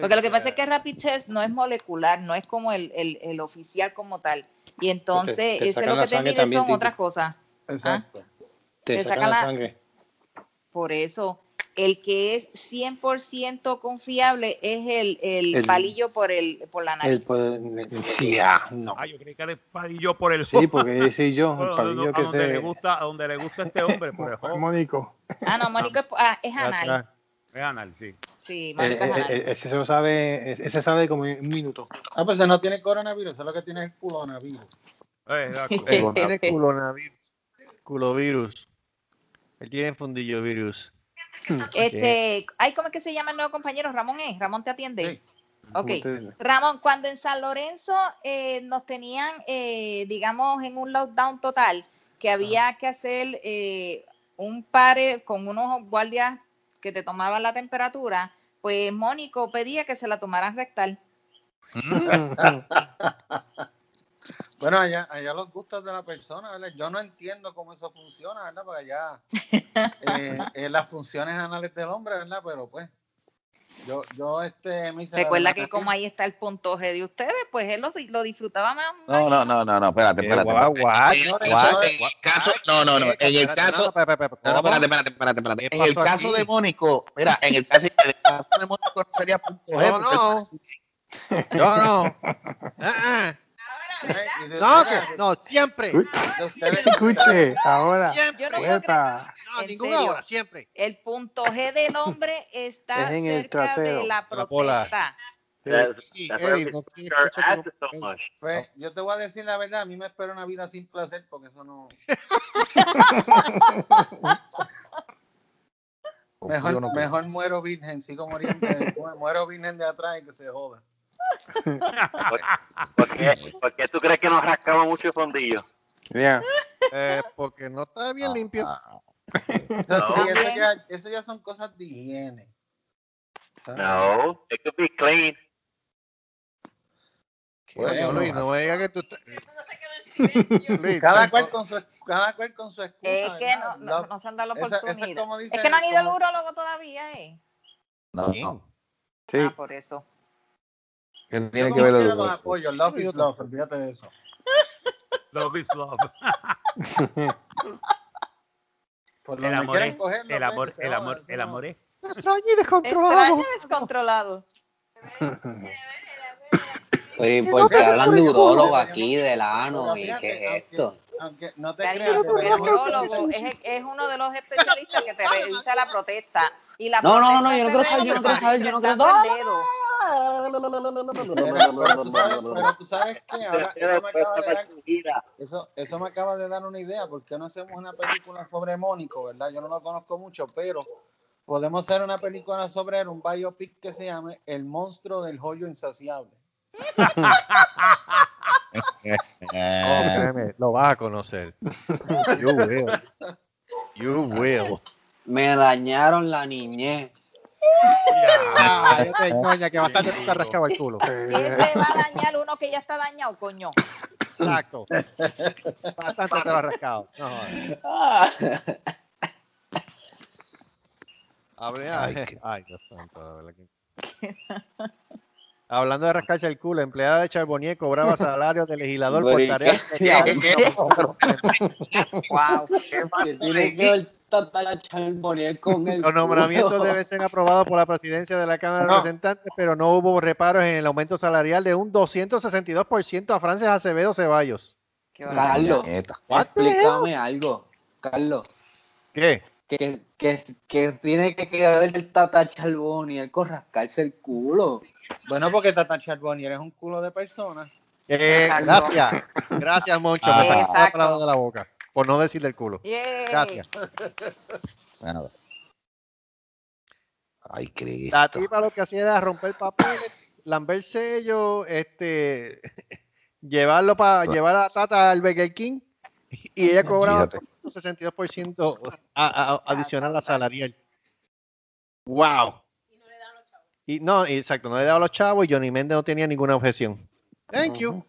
porque lo que pasa es que el rapid test no es molecular, no es como el, el, el oficial como tal. Y entonces, te ese sacan lo que te mide son otras cosas. Exacto. Te Te sacan la- sangre. Por eso, el que es 100% confiable es el, el, El- palillo por, el, por la El nariz. poder- sí, ah, no. Ah, yo creí que era el palillo por el Sí, porque ese yo, el donde- palillo a que donde le se. gusta, a donde le gusta a este hombre, por el. Mónico. Ah, no, Mónico es, ah, es anal. Es anal, sí. Sí, Eh, Mónico es eh, anal. eh, ese se lo sabe, ese sabe como un minuto. Ah, pues ese no tiene coronavirus, eso es lo que tiene es el culonavirus. Exacto. Tiene culonavirus. Culovirus. Él tiene fundillo virus. Este, ay, ¿cómo es que se llama el nuevo compañero? Ramón es, Ramón te atiende. Sí. Ok. Ramón, cuando en San Lorenzo eh, nos tenían, eh, digamos, en un lockdown total, que había que hacer eh, un pare con unos guardias que te tomaban la temperatura, pues Mónico pedía que se la tomaran rectal. Bueno, allá, allá los gustos de la persona, ¿verdad? Yo no entiendo cómo eso funciona, ¿verdad? Porque allá eh, eh, las funciones anales del hombre, ¿verdad? Pero pues, yo, yo este, me hice Recuerda que como ahí está el punto G de ustedes, pues él lo, lo disfrutaba más. No, no, no, no, no, espérate, espérate. En el caso- en el caso, no, no, no, en el caso, no, no, No, no, espérate, espérate, espérate, espérate. ¿Qué En el caso aquí? de Mónico, mira, en el caso, en el caso de Mónico no sería punto G. No, porque no. él- Yo no. De-. No, que, no, siempre. de Escuche, ahora. Siempre. Yo no. No, ninguna hora, siempre. El punto G del hombre está Es en el cerca de trasero, la protesta. Pues, yo te voy a decir la verdad, a mí me espera una vida sin placer porque eso no... Mejor, mejor muero virgen, sigo muriendo, mu- muero virgen de atrás y que se joda. ¿Por qué, por qué tú crees que nos rascamos mucho el fondillo? Ya. Eh, porque no está bien limpio. Ah, Eso, No. sí, eso, ya, eso ya son cosas de higiene. ¿sabes? No, it could be clean. Bueno, Luis, no me digas que tú estás. Luis, Cada cual con su, cada cual con su excusa. Es que no, no, no se han dado la es oportunidad. como Es, dice- que no han ido al urólogo todavía, ¿eh? no, no. Sí. Ah, por eso. ¿Qué Yo tiene que ver el apoyo, love is love, olvídate de eso. Love is love. Por El amor es, cogerlo, el pues, amor, que el amor, el amor es. Extraño y descontrolado. Extraño descontrolado. Pero ¿y por qué hablan de urólogo aquí, del ano? ¿Y qué es esto? Aunque no te creas, el urólogo es, es uno de los especialistas que te revisa la protesta. Y la No, no, no, yo no quiero saber, yo no quiero saber, yo no quiero dedo. Pero, tú sabes, pero tú sabes que ahora eso me, acaba de dar, eso, eso me acaba de dar una idea. ¿Por qué no hacemos una película sobre Mónico, verdad? Yo no lo conozco mucho, pero podemos hacer una película sobre él, un biopic que se llame El monstruo del joyo insaciable. Oh, créeme, lo vas a conocer. You will. You will. Me dañaron la niñez. Ah, yo te ñoña que bastante te has rascado el culo. Ese va a dañar uno que ya está dañado, coño. Exacto. Bastante te lo has rascado. No, Ay, ay, Dios santo, la verdad que- Hablando de rascarse el culo, empleada de Charbonnier cobraba salario de legislador por Pero, ¿y tareas qué? Wow. ¿Qué la charbonnier con el Los nombramientos deben ser aprobados por la presidencia de la Cámara de No. Representantes, pero no hubo reparos en el aumento salarial de un 262% a Frances Acevedo Ceballos. Carlos, explícame algo. Carlos, ¿Qué? que, que, que tiene que quedar el Tata Charbonnier con rascarse el culo. Bueno, porque Tata Charbonnier es un culo de persona. Eh, gracias, gracias, Moncho. Me sacaste la Exacto. palabra de la boca, por no decir del culo. Yay. Gracias. Nada. Ay, La Cristo. tipa lo que hacía era romper papeles, lamber sello, este, llevarlo para llevar a Tata al Burger King y ella cobraba un 62% a- a- adicional a salarial. Wow. Y no, y exacto, no le daba a los chavos y Johnny Méndez no tenía ninguna objeción. Thank you.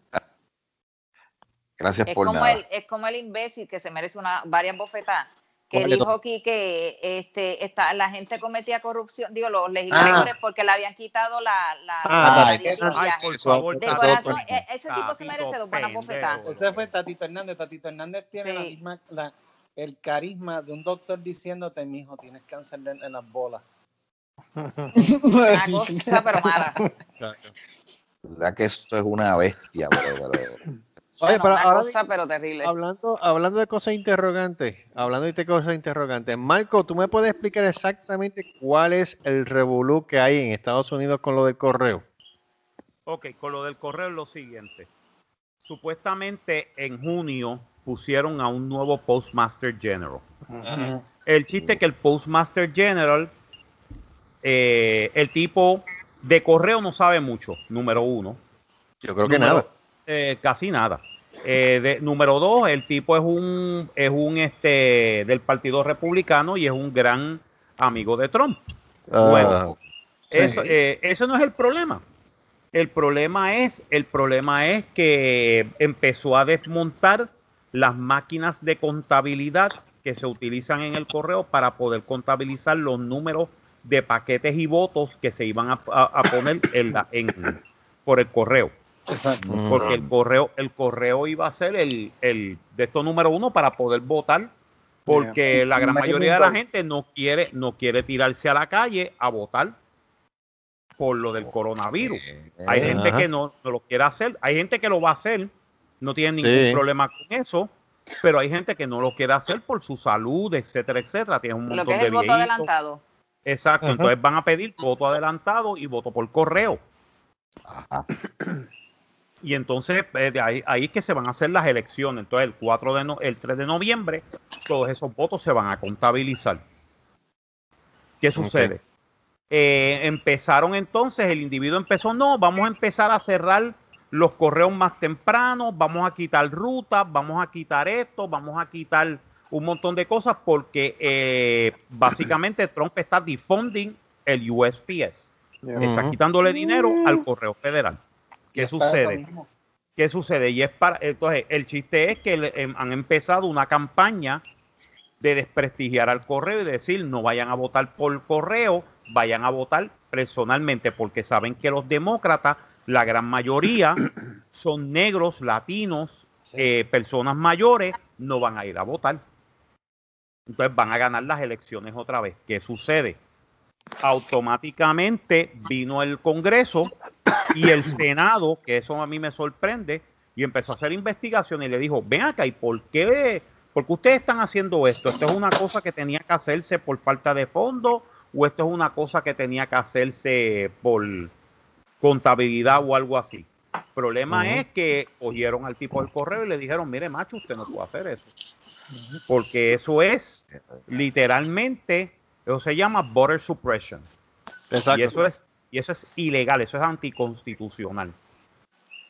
Gracias Es por como, nada. el, es como el imbécil que se merece una varias bofetadas, que dijo aquí que este, esta, la gente cometía corrupción, digo, los legisladores, porque le habían quitado la, la, Ah, la ay, y Ay, por favor, De corazón, e- ese tipo se merece dos buenas bofetadas. Ese fue Tatito Hernández. Tatito Hernández tiene la misma, la- el carisma de un doctor diciéndote, mijo, tienes cáncer en, en las bolas. Una cosa, pero mala. verdad que esto es una bestia, pero- Oye, pero una ahora cosa, pero terrible. Hablando, hablando de cosas interrogantes, hablando de cosas interrogantes, Marco, ¿tú me puedes explicar exactamente cuál es el revolú que hay en Estados Unidos con lo del correo? Ok, con lo del correo es lo siguiente. Supuestamente en junio pusieron a un nuevo Postmaster General. El chiste es que el Postmaster General, eh, el tipo de correo no sabe mucho, número uno. Yo creo que nada. Eh, casi nada. Eh, de- número dos, el tipo es un, es un este del Partido Republicano y es un gran amigo de Trump. Bueno, Ah, Eso, eh, eso no es el problema. El problema es, el problema es que empezó a desmontar las máquinas de contabilidad que se utilizan en el correo para poder contabilizar los números de paquetes y votos que se iban a, a- a poner en la- en- por el correo. Mm. Porque el correo, el correo iba a ser el, el de estos número uno para poder votar, porque la gran mayoría de la gente no quiere, no quiere tirarse a la calle a votar por lo del coronavirus. Hay Eh, gente Ajá. que no, no lo quiere hacer, hay gente que lo va a hacer, no tiene ningún Sí. problema con eso, pero hay gente que no lo quiere hacer por su salud, etcétera, etcétera. Tiene un Lo montón que es de el voto adelantado. Exacto, Ajá. entonces van a pedir voto adelantado y voto por correo. Ajá. Y entonces eh, de ahí, ahí es que se van a hacer las elecciones. Entonces el 4 de no- el 3 de noviembre todos esos votos se van a contabilizar. ¿Qué sucede? Eh, empezaron entonces, el individuo empezó, no, vamos a empezar a cerrar los correos más temprano, vamos a quitar rutas, vamos a quitar esto, vamos a quitar un montón de cosas porque eh, básicamente Trump está defunding el USPS. Está quitándole dinero al correo federal. ¿Qué sucede? ¿Qué sucede? Y es para, entonces, el chiste es que le- em, han empezado una campaña de desprestigiar al correo y decir no vayan a votar por correo, vayan a votar personalmente, porque saben que los demócratas, la gran mayoría, son negros, latinos, eh, personas mayores, no van a ir a votar. Entonces van a ganar las elecciones otra vez. ¿Qué sucede? Automáticamente vino el Congreso y el Senado, que eso a mí me sorprende, y empezó a hacer investigaciones y le dijo, ven acá, ¿y por qué, por qué ustedes están haciendo esto? ¿Esto es una cosa que tenía que hacerse por falta de fondos o esto es una cosa que tenía que hacerse por contabilidad o algo así? El problema es que cogieron al tipo del correo y le dijeron, mire macho, usted no puede hacer eso. Porque eso es literalmente, eso se llama voter suppression. Exacto. Y eso es, y eso es ilegal, eso es anticonstitucional.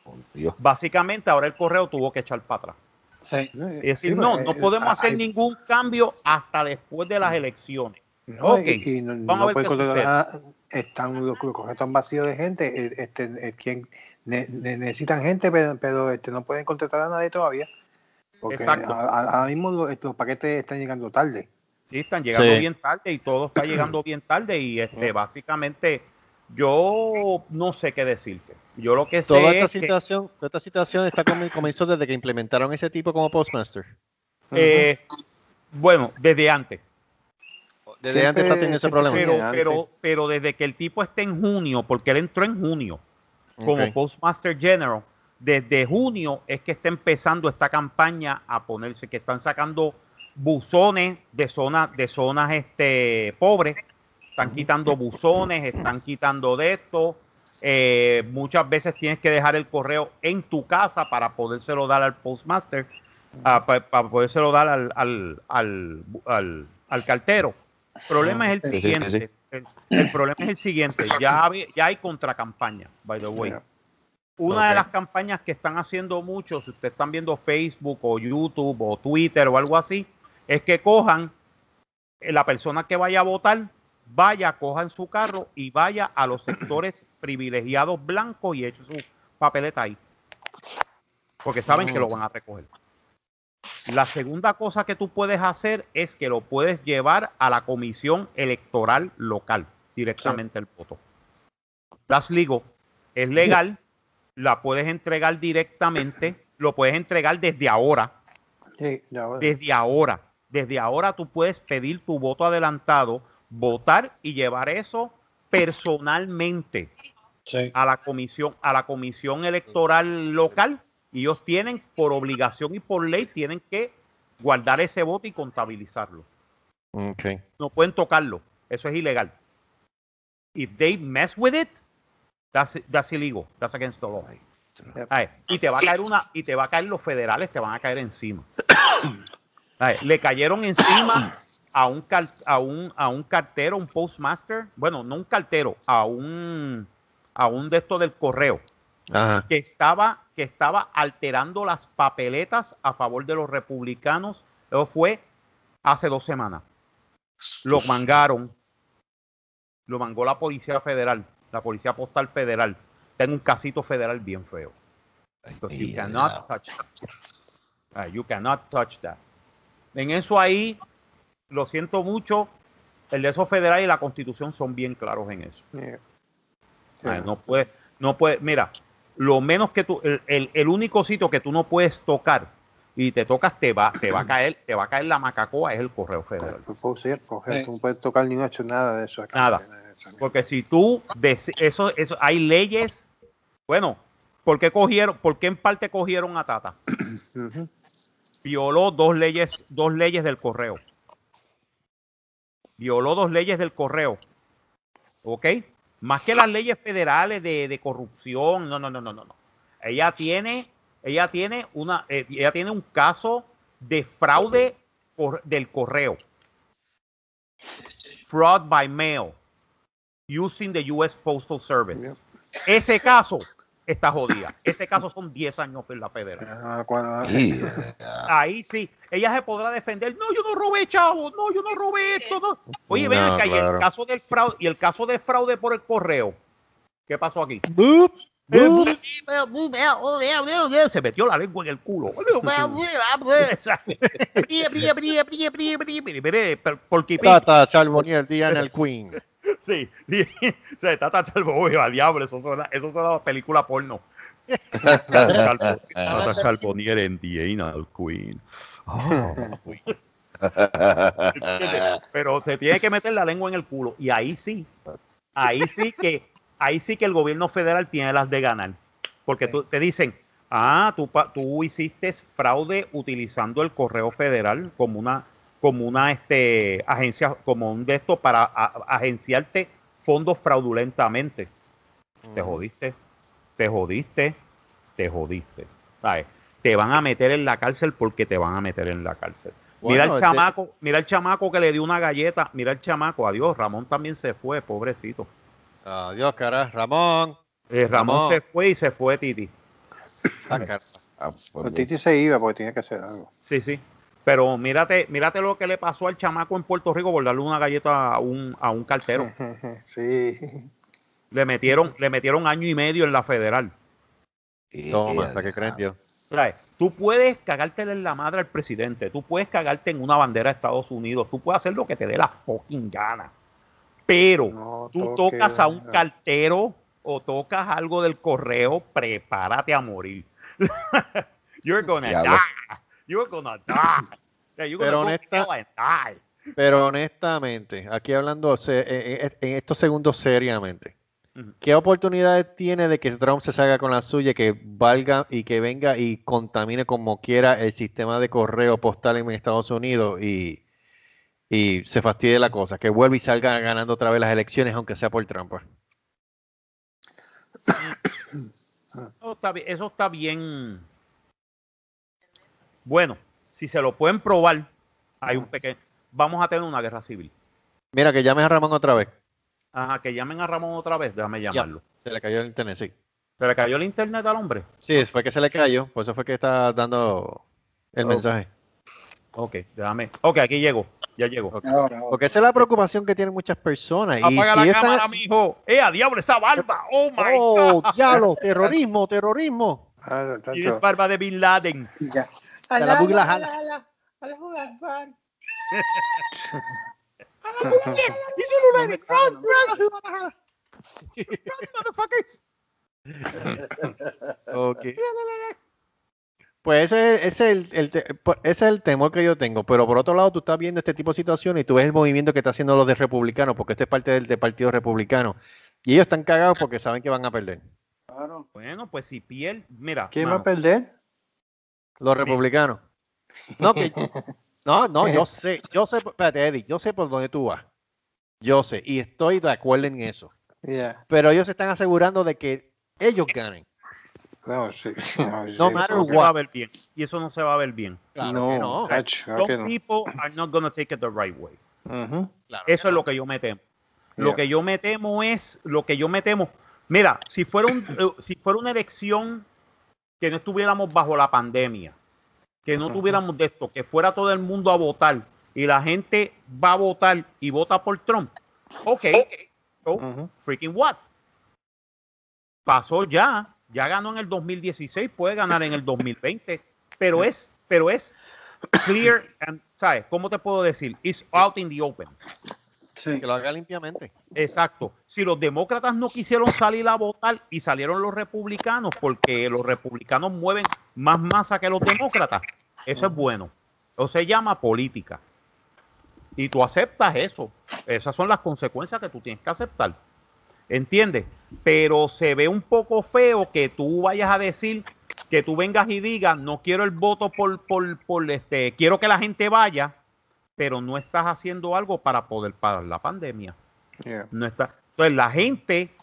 Por Dios. Básicamente ahora el correo tuvo que echar para atrás. Sí. Es decir, no, no podemos hacer ningún cambio hasta después de las elecciones. No, Ok, y, y no, vamos a ver puede controlar están los, correos están vacíos de gente, este, quien ne- ne- necesitan gente, pero, pero, este, no pueden contratar a nadie todavía. Porque Exacto. a- a- ahora mismo los, los paquetes están llegando tarde. Sí, están llegando Sí. bien tarde y todo está llegando bien tarde y este básicamente yo no sé qué decirte. Yo lo que sé Toda esta es que, situación, toda esta situación está come- comenzó desde que implementaron ese tipo como postmaster. eh, bueno, desde antes. Desde Siempre- antes está teniendo ese problema. Pero, pero, pero desde que el tipo está en junio, porque él entró en junio como. Postmaster General, desde junio es que está empezando esta campaña a ponerse, que están sacando buzones de zonas de zonas este pobres, están quitando buzones, están quitando de esto. eh, muchas veces tienes que dejar el correo en tu casa para podérselo dar al postmaster, ah, pa- para podérselo dar al, al, al, al- al cartero. El problema es el siguiente. El, el problema es el siguiente. Ya, ya hay contracampaña, by the way. Una de las campañas que están haciendo muchos, si ustedes están viendo Facebook o YouTube o Twitter o algo así, es que cojan eh, la persona que vaya a votar, vaya, coja en su carro y vaya a los sectores privilegiados blancos y eche su papeleta ahí. Porque saben que lo van a recoger. La segunda cosa que tú puedes hacer es que lo puedes llevar a la comisión electoral local, directamente el voto. Das legal, es legal, la puedes entregar directamente, lo puedes entregar desde ahora, Sí, desde ahora, desde ahora tú puedes pedir tu voto adelantado, votar y llevar eso personalmente Sí. a la comisión, a la comisión electoral local y ellos tienen por obligación y por ley tienen que guardar ese voto y contabilizarlo. No pueden tocarlo. Eso es ilegal. If they mess with it, that's, that's illegal. That's against the law. Ay, y te va a caer una, y te va a caer los federales, te van a caer encima. Le cayeron encima a un, cal- a un a un cartero, un postmaster, bueno, no un cartero, a un a un de estos del correo Ajá. que estaba que estaba alterando las papeletas a favor de los republicanos. Eso fue hace dos semanas. Lo mangaron. Lo mangó la Policía Federal, la Policía Postal Federal. Tengo un casito federal bien feo. Because you cannot touch that. Ah, you cannot touch that. En eso ahí, lo siento mucho, el de esos federal y la constitución son bien claros en eso. Yeah. Ah, no puede, no puede, mira, lo menos que tú, el, el- el único sitio que tú no puedes tocar y te tocas, te va, te va a caer, te va a caer la macacoa, es el correo federal. Tú puedes ir, coger, Sí. tú no puedes tocar ni hecho nada de eso acá. Nada. Porque si tú, deci- eso, eso, hay leyes, bueno, ¿por qué cogieron, por qué en parte cogieron a Tata? Ujú. Violó dos leyes, dos leyes del correo. Violó dos leyes del correo. ¿Ok? Más que las leyes federales de, de corrupción. No, no, no, no, no, no. Ella tiene, ella tiene una, eh, ella tiene un caso de fraude del correo. Fraud by mail using the US Postal Service. Ese caso está jodida. Ese caso son 10 años en la federal. Ah, cuando- Ahí sí, ella se podrá defender. No, yo no robé, chavo. No, yo no robé eso. No. Oye, ven No, acá, y el caso del fraude, y el caso de fraude por el correo. ¿Qué pasó aquí? Se metió la lengua en el culo. Porque Tata Charbonnier, Diana Queen. Sí, se Tata Chalbo, al diablo, eso suena, eso suena a película porno. Charbonnier en The Anal Queen. ¿Entiendes? Pero se tiene que meter la lengua en el culo. Y ahí sí, ahí sí que, ahí sí que el gobierno federal tiene las de ganar. Porque tú, te dicen, ah, tú, tú hiciste fraude utilizando el correo federal como una, como una este, agencia, como un de estos para a- agenciarte fondos fraudulentamente. Te jodiste, te jodiste, te jodiste. ¿Sabes? Te van a meter en la cárcel porque te van a meter en la cárcel. mira el este- chamaco, mira el chamaco que le dio una galleta, mira el chamaco, adiós, Ramón también se fue, pobrecito. Adiós, cara. Ramón. Eh, Ramón Ramón. se fue y se fue Titi. Ah, pues. Titi se iba porque tenía que hacer algo. Sí, sí. Pero mírate, mírate lo que le pasó al chamaco en Puerto Rico por darle una galleta a un, a un cartero. Sí. Le metieron, le metieron año y medio en la federal. Toma, hasta que creen Dios. Tú puedes cagártele en la madre al presidente, tú puedes cagarte en una bandera de Estados Unidos, tú puedes hacer lo que te dé la fucking gana. Pero No tú toque- tocas a un cartero o tocas algo del correo, prepárate a morir. You're gonna Diablo. Die. You're gonna die. Yeah, Pero go honesta- hell and die. Pero honestamente, aquí hablando en, estos segundos seriamente. ¿Qué oportunidades tiene de que Trump se salga con la suya, que valga y que venga y contamine como quiera el sistema de correo postal en Estados Unidos y, y se fastidie la cosa? Que vuelva y salga ganando otra vez las elecciones, aunque sea por trampa. Eso está, bi- eso está bien. Bueno, si se lo pueden probar, hay un pequeño. Vamos a tener una guerra civil. Mira, que llames a Ramón otra vez. Ajá, que llamen a Ramón otra vez, déjame llamarlo. Se le cayó el internet, sí. ¿Se le cayó el internet al hombre? Sí, fue que se le cayó, por eso fue que está dando el mensaje. Ok, déjame. Ok, aquí llegó. Ya llegó. Ok. Ahora, ahora. Porque esa es la preocupación que tienen muchas personas. Y Apaga si la están- cámara, mijo. ¡Eh, a diablo, esa barba! ¡Oh, my ¡Oh, God! diablo! ¡Terrorismo, terrorismo! Ah, tanto. Tienes barba de Bin Laden. Ya. Te la bugla jala. Ok. Pues ese, es- ese, es el, el te- pues ese es el temor que yo tengo. Pero por otro lado, tú estás viendo este tipo de situaciones y tú ves el movimiento que está haciendo los de republicanos, porque esto es parte del, del Partido Republicano. Y ellos están cagados porque saben que van a perder. Claro. Bueno, pues si piel, mira. ¿Quién va a perder? Los republicanos. No, que, no, no, yo sé, yo sé, espérate, Eddie, yo sé por dónde tú vas. Yo sé, y estoy de acuerdo en eso. Ya. Pero ellos se están asegurando de que ellos ganen. No, sí. No, sí. No eso matter no va a ver bien. Y eso no se va a ver bien. Claro no, no. claro Some people are not gonna take it the right way. Ujú. Claro que Eso es no. lo que yo me temo. Lo Yeah. que yo me temo es, lo que yo me temo. Mira, si fuera un, eh, si fuera una elección que no estuviéramos bajo la pandemia, que no tuviéramos de esto, que fuera todo el mundo a votar y la gente va a votar y vota por Trump. Ok, so, Ujú. freaking what? Pasó ya, ya ganó en el 2016, puede ganar en el 2020, pero es, pero es clear, and, ¿sabes? ¿Cómo te puedo decir? It's out in the open. Sí. Que lo haga limpiamente. Exacto. Si los demócratas no quisieron salir a votar y salieron los republicanos porque los republicanos mueven más masa que los demócratas, eso es bueno. Eso se llama política. Y tú aceptas eso. Esas son las consecuencias que tú tienes que aceptar. ¿Entiendes? Pero se ve un poco feo que tú vayas a decir que tú vengas y digas, no quiero el voto por, por, por este, quiero que la gente vaya, pero no estás haciendo algo para poder parar la pandemia. Yeah. No está. Entonces, la gente,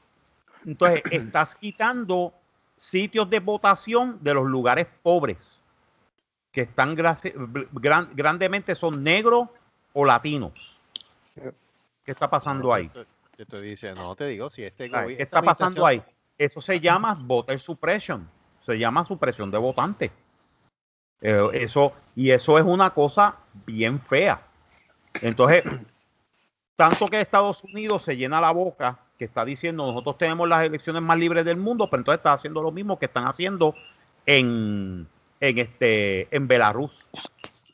entonces, estás quitando sitios de votación de los lugares pobres, que están gran- grandemente son negros o latinos. ¿Qué está pasando ahí? Yo te dice, no te digo, si este ¿Qué está pasando ahí? Eso se llama voter suppression. Se llama supresión de votantes. Eh, eso, y eso es una cosa bien fea. Entonces, tanto que Estados Unidos se llena la boca que está diciendo nosotros tenemos las elecciones más libres del mundo, pero entonces está haciendo lo mismo que están haciendo en, en este en Belarus.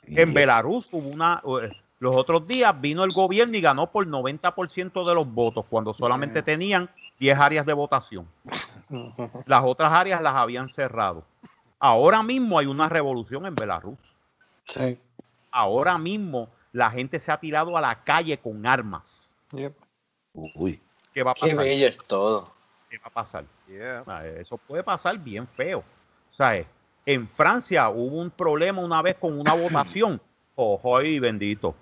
En Belarus hubo una eh, los otros días vino el gobierno y ganó por 90% de los votos cuando solamente tenían 10 áreas de votación. Las otras áreas las habían cerrado. Ahora mismo hay una revolución en Belarus. Sí. Ahora mismo la gente se ha tirado a la calle con armas. Yep. Uy. ¿Qué va a Qué pasar? bello es todo. ¿Qué va a pasar? Yeah. Eso puede pasar bien feo. ¿Sabes? En Francia hubo un problema una vez con una votación. Ojo y bendito.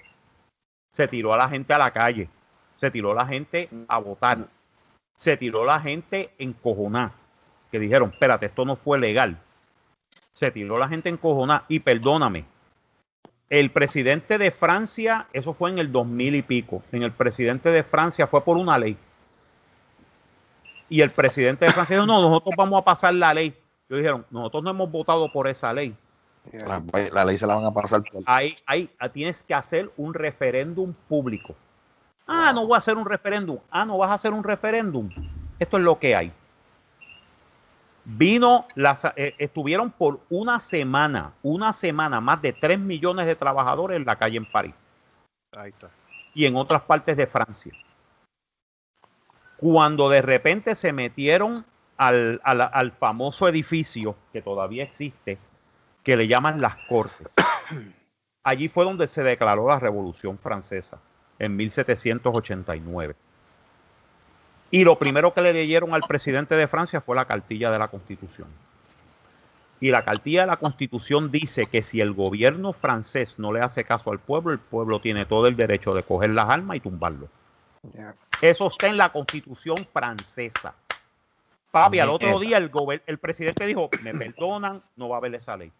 Se tiró a la gente a la calle. Se tiró la gente a votar. Se tiró la gente encojonada. Que dijeron, espérate, esto no fue legal. Se tiró la gente encojonada. Y perdóname, el presidente de Francia, eso fue en el 2000 y pico. En el presidente de Francia fue por una ley y el presidente de Francia dijo, no, nosotros vamos a pasar la ley. Ellos dijeron, nosotros no hemos votado por esa ley. La, la ley se la van a pasar Ahí, ahí ah, tienes que hacer un referéndum público. Ah, no voy a hacer un referéndum. Ah, no vas a hacer un referéndum. Esto es lo que hay. Vino, las, eh, estuvieron por una semana, una semana, más de 3 millones de trabajadores en la calle en París Ahí está. y en otras partes de Francia. Cuando de repente se metieron al, al- al famoso edificio que todavía existe, que le llaman las Cortes. Allí fue donde se declaró la Revolución Francesa, en 1789. Y lo primero que le leyeron al presidente de Francia fue la cartilla de la Constitución. Y la cartilla de la Constitución dice que si el gobierno francés no le hace caso al pueblo, el pueblo tiene todo el derecho de coger las armas y tumbarlo. Eso está en la Constitución francesa. Papi, al otro Nieta. día el, el presidente dijo, me perdonan, no va a haber esa ley.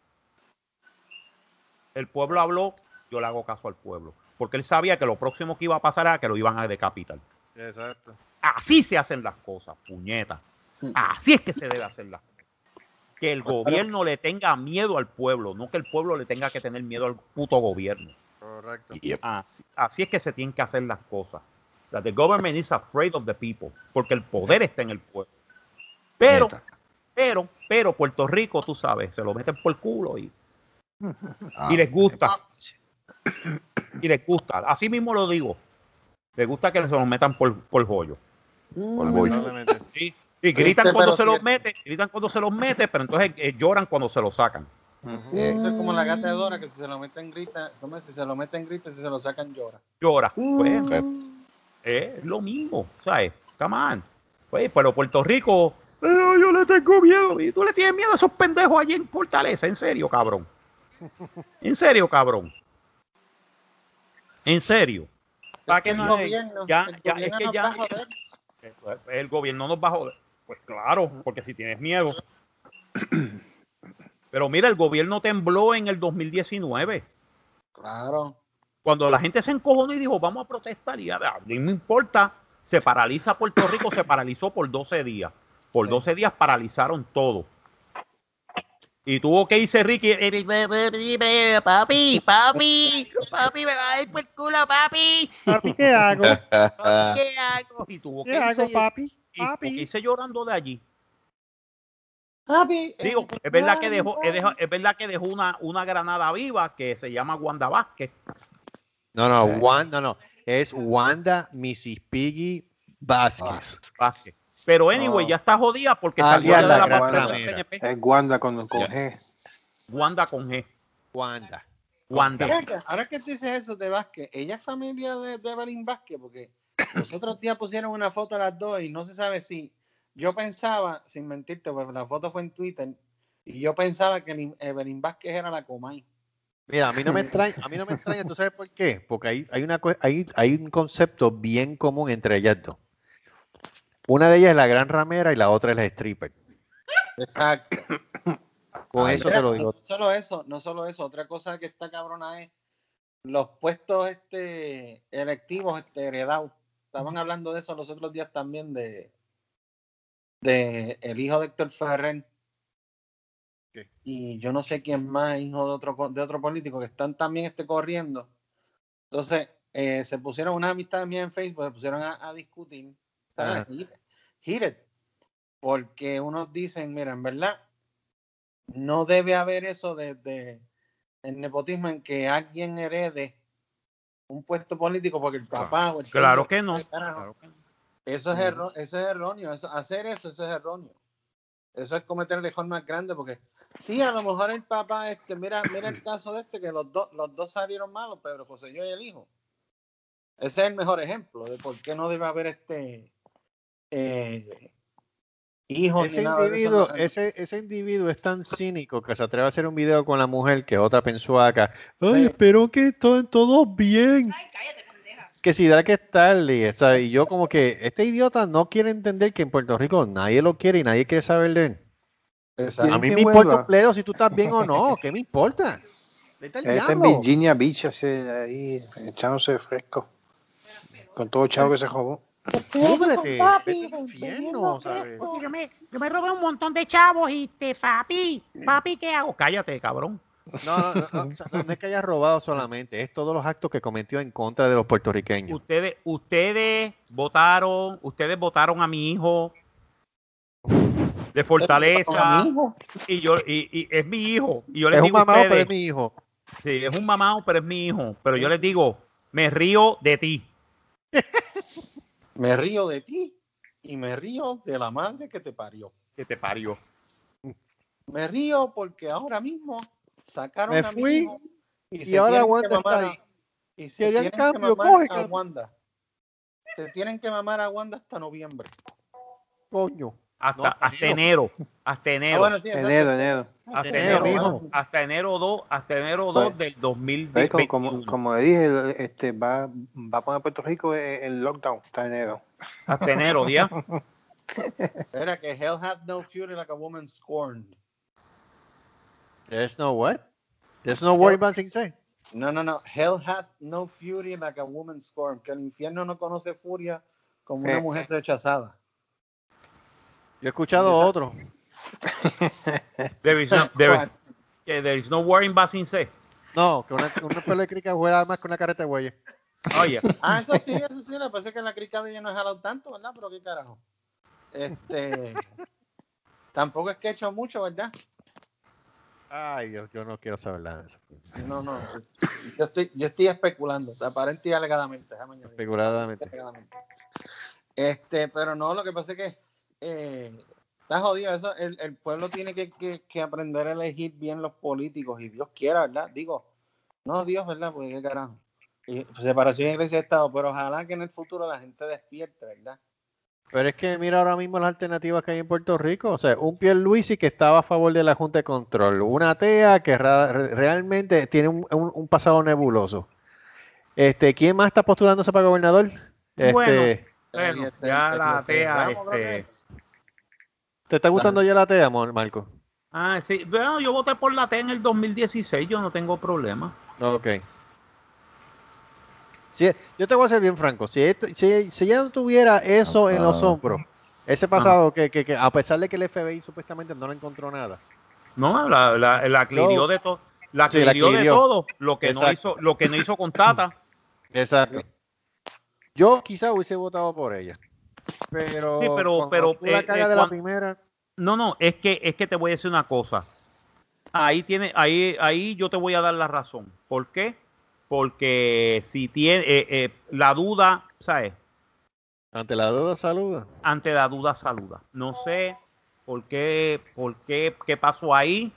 El pueblo habló, yo le hago caso al pueblo. Porque él sabía que lo próximo que iba a pasar era que lo iban a decapitar. Exacto. Así se hacen las cosas, puñeta. Así es que se debe hacer las cosas. Que el gobierno le tenga miedo al pueblo, no que el pueblo le tenga que tener miedo al puto gobierno. Correcto. Así, así es que se tienen que hacer las cosas. That the government is afraid of the people, porque el poder está en el pueblo. Pero, Neta. pero, pero Puerto Rico, tú sabes, se lo meten por el culo y, Ah, y les gusta. Y les gusta. Así mismo lo digo. Les gusta que se los metan por, por el joyo. Probablemente. Sí. Y gritan cuando pero se los mete, gritan cuando se los mete, pero entonces eh, lloran cuando se los sacan. Eso es como la gata de Dora que si se lo meten grita, ¿cómo es? si se lo meten grita, si se lo sacan llora. Llora. Pues, Correcto. es lo mismo, ¿sabes? Come on. Pues, pero Puerto Rico, "Eh, yo le tengo miedo. Y tú le tienes miedo a esos pendejos allí en Fortaleza, en serio, cabrón. En serio, cabrón. En serio. ¿Para qué el no gobierno, ya, es que ya eh, el gobierno nos va a joder. Pues claro, porque si tienes miedo. Pero mira, el gobierno tembló en el 2019 Claro. cuando la gente se encojonó y dijo, vamos a protestar, y a no me importa, se paraliza Puerto Rico, se paralizó por 12 días. Por Sí. 12 días paralizaron todo. Y tuvo que irse Ricky, eh, papi, papi, papi, me va a ir por el culo, papi, Papi, ¿qué hago? papi, ¿qué hago? Y tuvo que ¿Qué hago, irse, papi? y tuvo que Papi. irse llorando de allí. Papi, Digo, es verdad que dejó, es, deja- es verdad que dejó una, una granada viva que se llama Wanda Vázquez. No, no, Eh. Wanda, no, no. Es Wanda Mrs. Piggy Vázquez. Vázquez. Pero anyway, Oh. ya está jodida porque Alias salió de la del. PNP. Es Wanda con. G. Wanda con G. Wanda. Wanda. Ahora que- Ahora que tú dices eso de Vázquez, ella es familia de, de Evelyn Vázquez, porque los otros días pusieron una foto a las dos y no se sabe si. Yo pensaba, sin mentirte, pues la foto fue en Twitter, y yo pensaba que Evelyn- Vázquez era la Comay. Mira, a mí no me extraña, a mí no me extraña, ¿tú sabes por qué? Porque hay, hay, una, hay, hay un concepto bien común entre ellas dos. Una de ellas es la gran ramera y la otra es la stripper. Exacto. Con Ay, eso te lo digo. No solo eso, no solo eso, otra cosa que está cabrona es los puestos este electivos este heredados. Estaban hablando de eso los otros días también de de el hijo de Héctor Ferrer. ¿Qué? Y yo no sé quién más, hijo de otro de otro político que están también este corriendo. Entonces, eh, se pusieron una amistad mía en Facebook, se pusieron a, a discutir. Heated, heated, porque unos dicen, mira, en verdad, no debe haber eso de, de el nepotismo en que alguien herede un puesto político porque el papá o el Claro que no. Carajo. Claro que no. Eso es, erro- eso es erróneo. Eso, hacer eso, eso es erróneo. Eso es cometer el error más grande porque sí, a lo mejor el papá, este, mira, mira el caso de este, que los dos, los dos salieron malos, Pedro José y el hijo. Ese es el mejor ejemplo de por qué no debe haber este eh, hijos Ese ni nada de eso, individuo, no. ese, ese individuo es tan cínico que se atreve a hacer un video con la mujer que otra pensó acá. Ay, Sí. espero que estén todos bien. Que si da que estarle, o sea, y yo como que este idiota no quiere entender que en Puerto Rico nadie lo quiere y nadie quiere saber de él. Exacto. A mí me importa vuelva. un pledo si tú estás bien o no, ¿qué me importa? Vete al Está en. Virginia Beach, así, ahí, echándose fresco. Con todo el chavo que se robó. Púdrete, vete al infierno, ¿sabes? Porque yo me, yo me robé un montón de chavos y te, papi, papi, ¿qué hago? Cállate, cabrón. No, no, no, no, o sea, no es que haya robado solamente, es todos los actos que cometió en contra de los puertorriqueños. Ustedes, ustedes votaron, ustedes votaron a mi hijo de Fortaleza y yo y, y es mi hijo y yo les Es un digo mamado, pero es mi hijo. sí, es un mamado, pero es mi hijo, pero yo les digo, me río de ti. Me río de ti y me río de la madre que te parió. Que te parió. Me río porque ahora mismo sacaron Me a mi fui hijo y, y se ahora tienen que Wanda está a- ahí. Y se tienen que mamar coge a cambio. Wanda. se tienen que mamar a Wanda hasta noviembre. Coño. Hasta, No, hasta enero. Hasta enero. Ah, bueno, sí. Enero, enero. hasta enero, enero, mijo. hasta enero 2, hasta enero Pues, 2 del Pues, 2021. como, como, como le dije, este, va, va a poner Puerto Rico en, lockdown hasta enero. Hasta enero, ya. Era que hell hath no fury like a woman scorned. There's no what? There's no worry about say. No, no, no. Hell hath no fury like a woman scorned. Que el infierno no conoce furia como una Eh. mujer rechazada. Yo he escuchado otro. There is no, there is, que there is no worrying about sin say. No, que una, una pelea de crica juega más que una careta de güey. Oye, Ah, eso sí, eso sí. Le parece que la crica de ella no es jalado tanto, ¿verdad? Pero qué carajo. Este. tampoco es que he hecho mucho, ¿verdad? Ay, Dios, yo no quiero saber nada de eso. No, no. Yo estoy, yo estoy especulando, aparente y alegadamente. Alegadamente. Este, pero no, lo que pasa es que eh, está jodido eso. El, el pueblo tiene que, que- que aprender a elegir bien los políticos y Dios quiera, ¿verdad? Digo, no Dios, ¿verdad? Porque qué carajo. Y separación de iglesia y Estado, pero ojalá que en el futuro la gente despierte, ¿verdad? Pero es que mira ahora mismo las alternativas que hay en Puerto Rico. O sea, un Pierluisi que estaba a favor de la Junta de Control. Una TEA que realmente tiene un, un- un pasado nebuloso. Este, ¿Quién más está postulándose para gobernador? Este, Bueno. bueno, Eliezer- ya la Eliezer TEA, Ramos, creo que este, ¿Te está gustando ya la TEA, Mon- Marco? ah, sí, bueno, yo voté por la T en el 2016, yo no tengo problema. Ok. Si- yo te voy a ser bien franco. Si, esto, si, si ella no tuviera eso en los hombros, ese pasado que, que, que a pesar de que el FBI supuestamente no le encontró nada. No, la, la, la No. de todo, la Sí, la de todo, lo que no hizo, lo que no hizo con Tata. Exacto. Yo quizá hubiese votado por ella. Pero, Sí, pero- pero, tú la eh, cagas eh, de la primera. No, no, es que es que te voy a decir una cosa. Ahí tiene, ahí, ahí yo te voy a dar la razón. ¿Por qué? Porque si tiene eh, eh, la duda, ¿sabes? Ante la duda, saluda. Ante la duda saluda. No sé por qué, por qué, qué pasó ahí.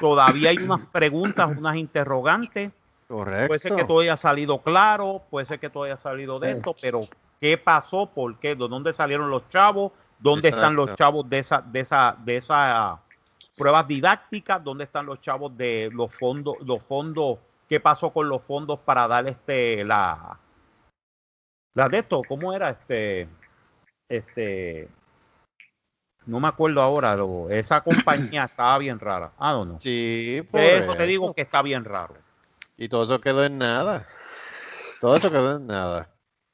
Todavía hay unas preguntas, unas interrogantes. Correcto. Puede ser que todo haya salido claro, puede ser que todo haya salido de Sí. esto, pero ¿qué pasó? ¿Por qué? ¿De dónde salieron los chavos? ¿Dónde están los chavos de esa, de esa, de esa pruebas didácticas? ¿Dónde están los chavos de los fondos, los fondos? ¿Qué pasó con los fondos para dar este la la de esto? ¿Cómo era este? Este no me acuerdo ahora, lo- esa compañía estaba bien rara. Ah, no, no. Sí, por Eso te digo eso. que está bien raro. Y todo eso quedó en nada. Todo eso quedó en nada.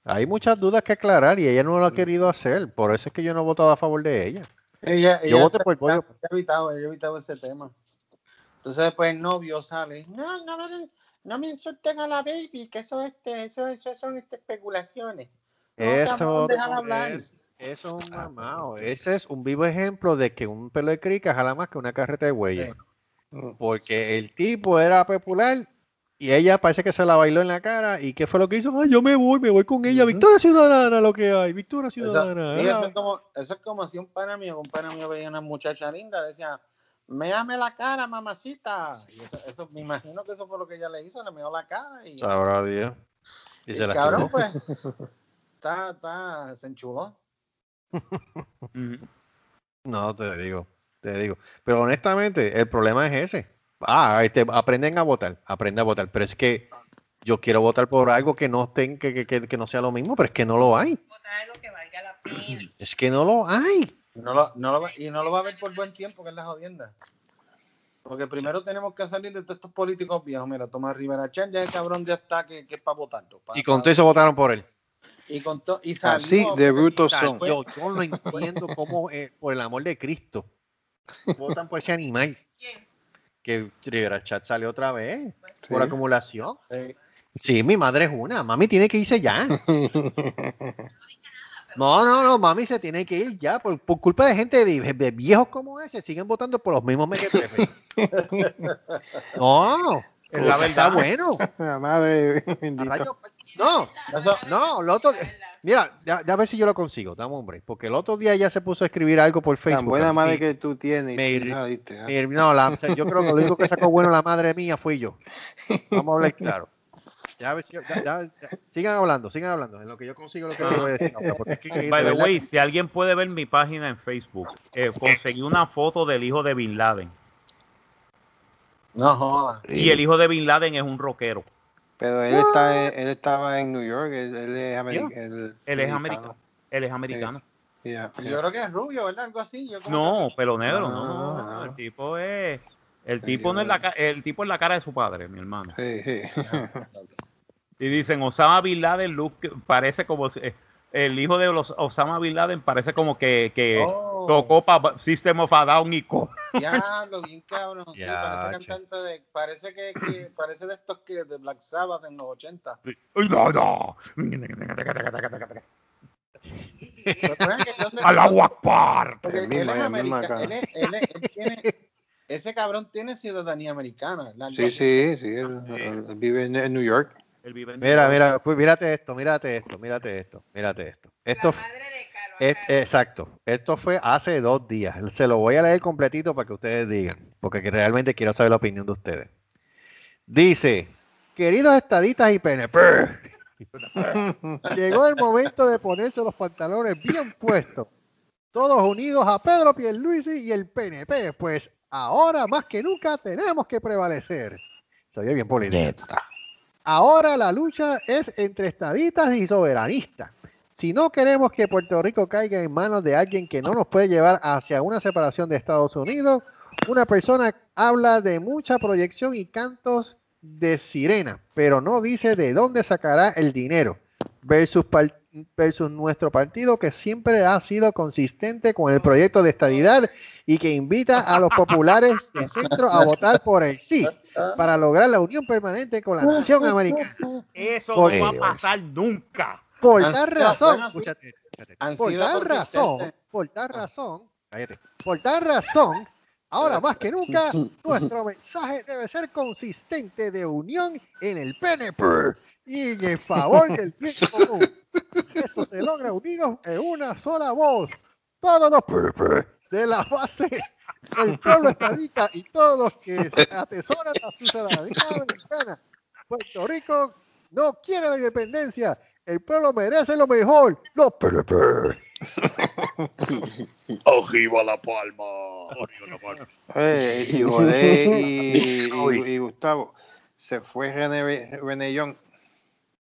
Hay muchas dudas que aclarar y ella no lo ha querido hacer. Por eso es que yo no he votado a favor de ella. Ella, Yo voté por ella ha evitado, ha evitado ese tema. Entonces después el novio sale, no, no me, no me insulten a la baby, que eso, este, eso, eso son este, especulaciones. No, Eso, es, eso es un mamado. Ese es un vivo ejemplo de que un pelo de crica jala más que una carreta de huella. Porque el tipo era popular y ella parece que se la bailó en la cara. ¿Y qué fue lo que hizo? Ay, yo me voy, me voy con ella. Victoria Ciudadana, lo que hay. Victoria Eso, Ciudadana. sí, Era- eso es como, eso es como si un pana mío, un pana mío veía una muchacha linda, le decía, méame la cara, mamacita. Y eso, eso, me imagino que eso fue lo que ella le hizo, le meó la cara y, Sabrá Dios. Y y se la cabrón, quedó. pues, está, está, se enchuló. No, te digo, te digo. Pero honestamente, el problema es ese. Ah, este, aprenden a votar, aprende a votar. Pero es que yo quiero votar por algo que no estén, que, que, que, que no sea lo mismo, pero es que no lo hay. Es que no lo hay. No lo, no lo va- y no lo va a ver por buen tiempo, que es la jodienda. Porque primero tenemos que salir de todos estos políticos viejos. Mira, Tomás Rivera Chan, ya el cabrón ya está que, que es para votarlo. pa- Y con todo eso votaron por él. y con to- y Así salió, de y brutos son. Yo, yo no entiendo cómo, eh, por el amor de Cristo, votan por ese animal. Que Rivera Chat sale otra vez por acumulación. Sí, mi madre es una. Mami tiene que irse ya. No, no, no, mami se tiene que ir ya. Por, por culpa de gente de, de viejos como ese, siguen votando por los mismos mequetrefes. No, Es la está verdad. bueno. La madre rayos, No, no, lo otro. Mira, ya, ya a ver si yo lo consigo. Dame, hombre. Porque el otro día ya se puso a escribir algo por Tan Facebook. buena madre que tú tienes. me. Ah. mi- no, la- o sea, yo creo que lo único que sacó bueno la madre mía fui yo. Vamos a hablar claro. Ya, a ver si- ya- ya- ya. sigan hablando, sigan hablando. En lo que yo consigo lo que voy a decir By the way, si alguien puede ver mi página en Facebook, eh, conseguí una foto del hijo de Bin Laden. No jodas. Y el hijo de Bin Laden es un rockero. Pero él, está, en- él estaba en New York, él, él es americano. Él es americano. Él es americano. Yeah, Yo yeah. creo que es rubio, ¿verdad? Algo así. Yo como No, pelo negro, No, no, no, no. El tipo es. El tipo, no es yo- la, el tipo es la cara de su padre, mi hermano. Sí, sí. Y dicen, Osama Bin Laden look, parece como si- el hijo de los Osama Bin Laden parece como que, que Oh. tocó para System of a Down y co. Diablo, bien cabrón. Sí, Ya, parece che. cantante de. Parece que, que- parece de estos que de Black Sabbath en los 80. Uy, no, no. Pero, ¿saben que dónde- Allahu Akbar. Porque El él mismo, es el mismo americano. acá. Él, es- él, es- él tiene. Ese cabrón tiene ciudadanía americana. La- Sí, sí, sí, él, él vive en, en New York. En Mira, mira, pues mírate esto, mírate esto, mírate esto, mírate esto. Esto, f- es- exacto, esto fue hace dos días. Se lo voy a leer completito para que ustedes digan, porque que realmente quiero saber la opinión de ustedes. Dice, queridos estadistas y PNP, llegó el momento de ponerse los pantalones bien puestos. Todos unidos a Pedro Pierluisi y el PNP, pues ahora más que nunca tenemos que prevalecer. Se oye bien político. Ahora la lucha es entre estadistas y soberanistas. Si no queremos que Puerto Rico caiga en manos de alguien que no nos puede llevar hacia una separación de Estados Unidos, una persona habla de mucha proyección y cantos de sirena, pero no dice de dónde sacará el dinero, versus, versus nuestro partido que siempre ha sido consistente con el proyecto de estadidad y que invita a los populares de centro a votar por el sí para lograr la unión permanente con la nación americana. Eso Por no va a pasar nunca. Por tal razón, escúchate, escúchate, por tal razón, consistentes. por tal razón, cállate, por tal razón, ahora más que nunca, nuestro mensaje debe ser consistente de unión en el PNP y en favor del bien común. Eso se logra unidos en una sola voz. Todos los de la base del pueblo estadista y todos los que atesoran la ciudadanía americana. Puerto Rico no quiere la independencia. El pueblo merece lo mejor. Los. Arriba la palma. Eh, y José y, y- y Gustavo, se fue René, René Young,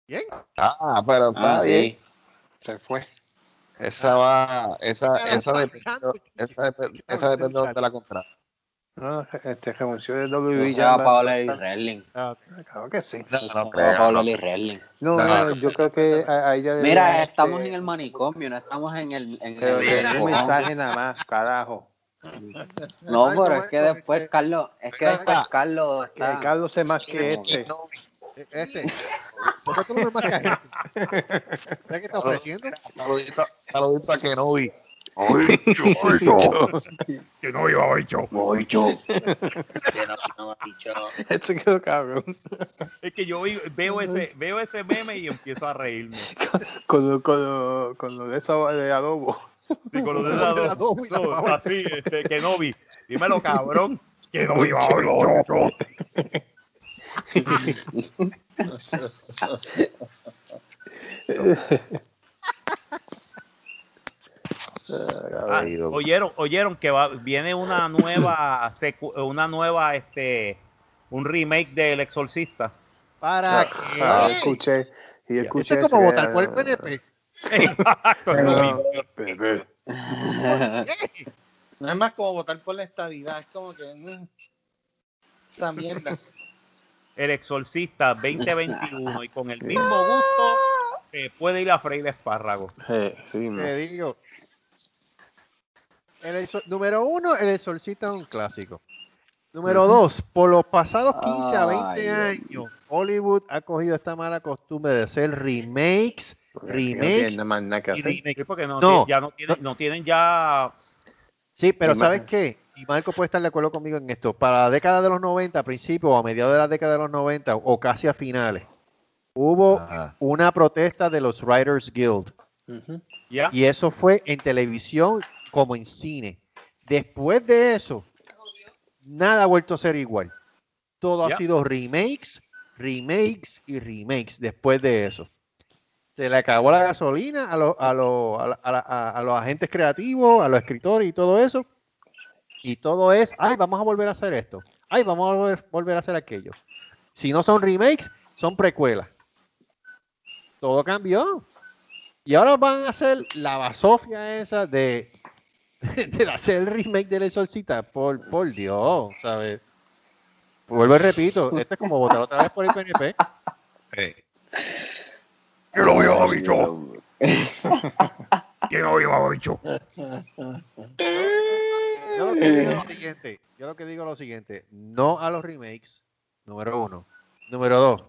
¿Bien? Ah, pero está Ah, bien. sí. se fue. Esa va, esa, esa está depende, esa depende, esa depende de donde la contrata. No, este renunció de Yo WWE. creo a ya- Paola y Redling. Ah, Claro que sí. No, no Yo. Paola no. y Redling. No, yo creo que a, a ella debería, Mira, este, estamos en el manicomio, no estamos en el. En Pero el un mensaje nada más, carajo. No, pero es que después este- Carlos, es que después Carlos está. Carlos sé más que este. No, Este. ¿Por qué tú no me marcas este? ¿Sabes qué está ofreciendo? saludito, a Kenobi. Que no iba a bicho. Esto quedó cabrón. Es que yo veo ese, veo ese meme y empiezo a reírme. Con lo, con lo, con lo de eso de adobo. Sí, con lo de la no, así, este, que no vi. Dímelo, cabrón. Que no iba a bicho. Ah, oyeron, oyeron que va, viene una nueva, secu- una nueva, este, un remake del Exorcista. ¿Para Ah, qué? escuché. Y Eso escuché es como votar por el PNP. Exacto, es lo mismo. No es más como votar por la estadidad. Es como que. mm, esa mierda. El Exorcista 2021 y con el mismo gusto se puede ir a freír espárragos. Eh, sí, man. Te digo. El exor- número uno, el exorcista es un clásico. Número dos, por los pasados 15 a 20 Ay, Dios años, Hollywood ha cogido esta mala costumbre de hacer remakes, no remakes y. Sí, porque no, No, ti- ya no tienen, no tienen ya Sí, pero. ¿sabes qué? Y Marco puede estar de acuerdo conmigo en esto. Para la década de los 90, a principios o a mediados de la década de los 90 o casi a finales, hubo Ajá. una protesta de los Writers Guild. Y eso fue en televisión como en cine. Después de eso, nada ha vuelto a ser igual. Todo ha sido remakes, remakes y remakes después de eso. Se le acabó la gasolina a, los- a, los- a a a- los agentes creativos, a los escritores y todo eso. Y todo es, ay, vamos a volver a hacer esto. Ay, vamos a volver, a hacer aquello. Si no son remakes, son precuelas. Todo cambió. Y ahora van a hacer la basofia esa de, hacer el remake del Exorcista. Por, por Dios, ¿sabes? Vuelvo y repito, esto es como votar otra vez por el PNP. ¡Que lo viva, bicho! Que no iba bicho. Yo lo que digo es lo siguiente, yo lo que digo es lo siguiente, no a los remakes, número uno. Número dos,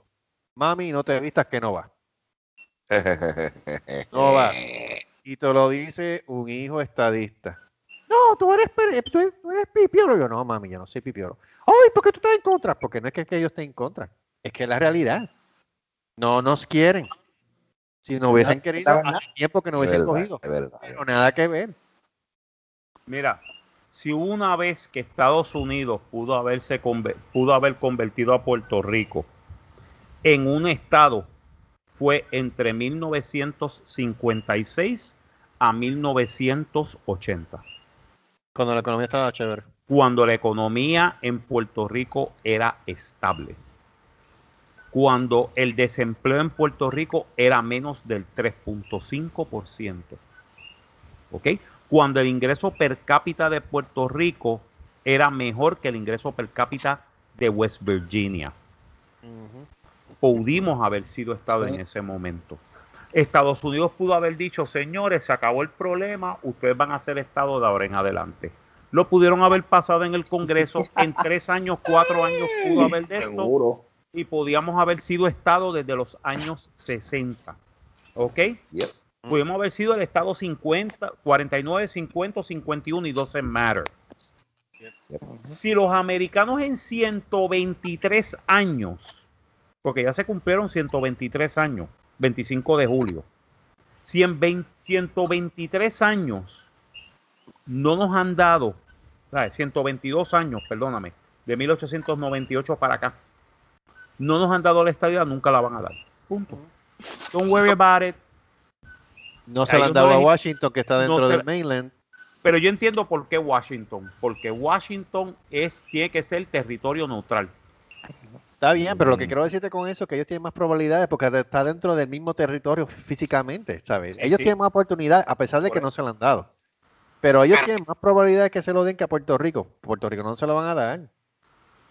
mami, no te vistas que no va. No vas. Y te lo dice un hijo estadista. No, tú eres, tú eres, tú eres pipiolo. Yo, no, mami, yo no soy pipiolo. Ay, ¿por qué tú estás en contra? Porque no es que, que ellos estén en contra, es que es la realidad. No nos quieren. Si no hubiesen querido, hace tiempo que no Es hubiesen verdad, cogido. verdad. Pero nada que ver. Mira, si una vez que Estados Unidos pudo haberse pudo haber convertido a Puerto Rico en un estado fue entre 1956 a 1980, Cuando la economía estaba chévere. cuando la economía en Puerto Rico era estable. Cuando el desempleo en Puerto Rico era menos del 3.5%. ¿Ok? Cuando el ingreso per cápita de Puerto Rico era mejor que el ingreso per cápita de West Virginia. Pudimos haber sido Estado en ese momento. Estados Unidos pudo haber dicho, señores, se acabó el problema, ustedes van a ser Estado de ahora en adelante. Lo pudieron haber pasado en el Congreso, en tres años, cuatro años pudo haber de esto Seguro. Y podíamos haber sido Estado desde los años 60. ¿Ok? Yep. Pudimos haber sido el Estado 50, 49, 50, 51 y 12 matter. Si los americanos en 123 años, porque ya se cumplieron 123 años, 25 de julio, si en 20 123 años no nos han dado, ¿sabes? 122 años, perdóname, de 1898 para acá, no nos han dado la estadía, nunca la van a dar. Punto. Don't worry about it. No se la han no dado a Washington, que está dentro del la- mainland. Pero yo entiendo por qué Washington, porque Washington es tiene que ser territorio neutral. Está bien, pero lo que Mm. quiero decirte con eso es que ellos tienen más probabilidades porque de- está dentro del mismo territorio fí- físicamente, ¿sabes? Ellos sí. tienen más oportunidad a pesar de que no se lo han dado. Pero ellos tienen más probabilidades que se lo den que a Puerto Rico. Puerto Rico no se lo van a dar.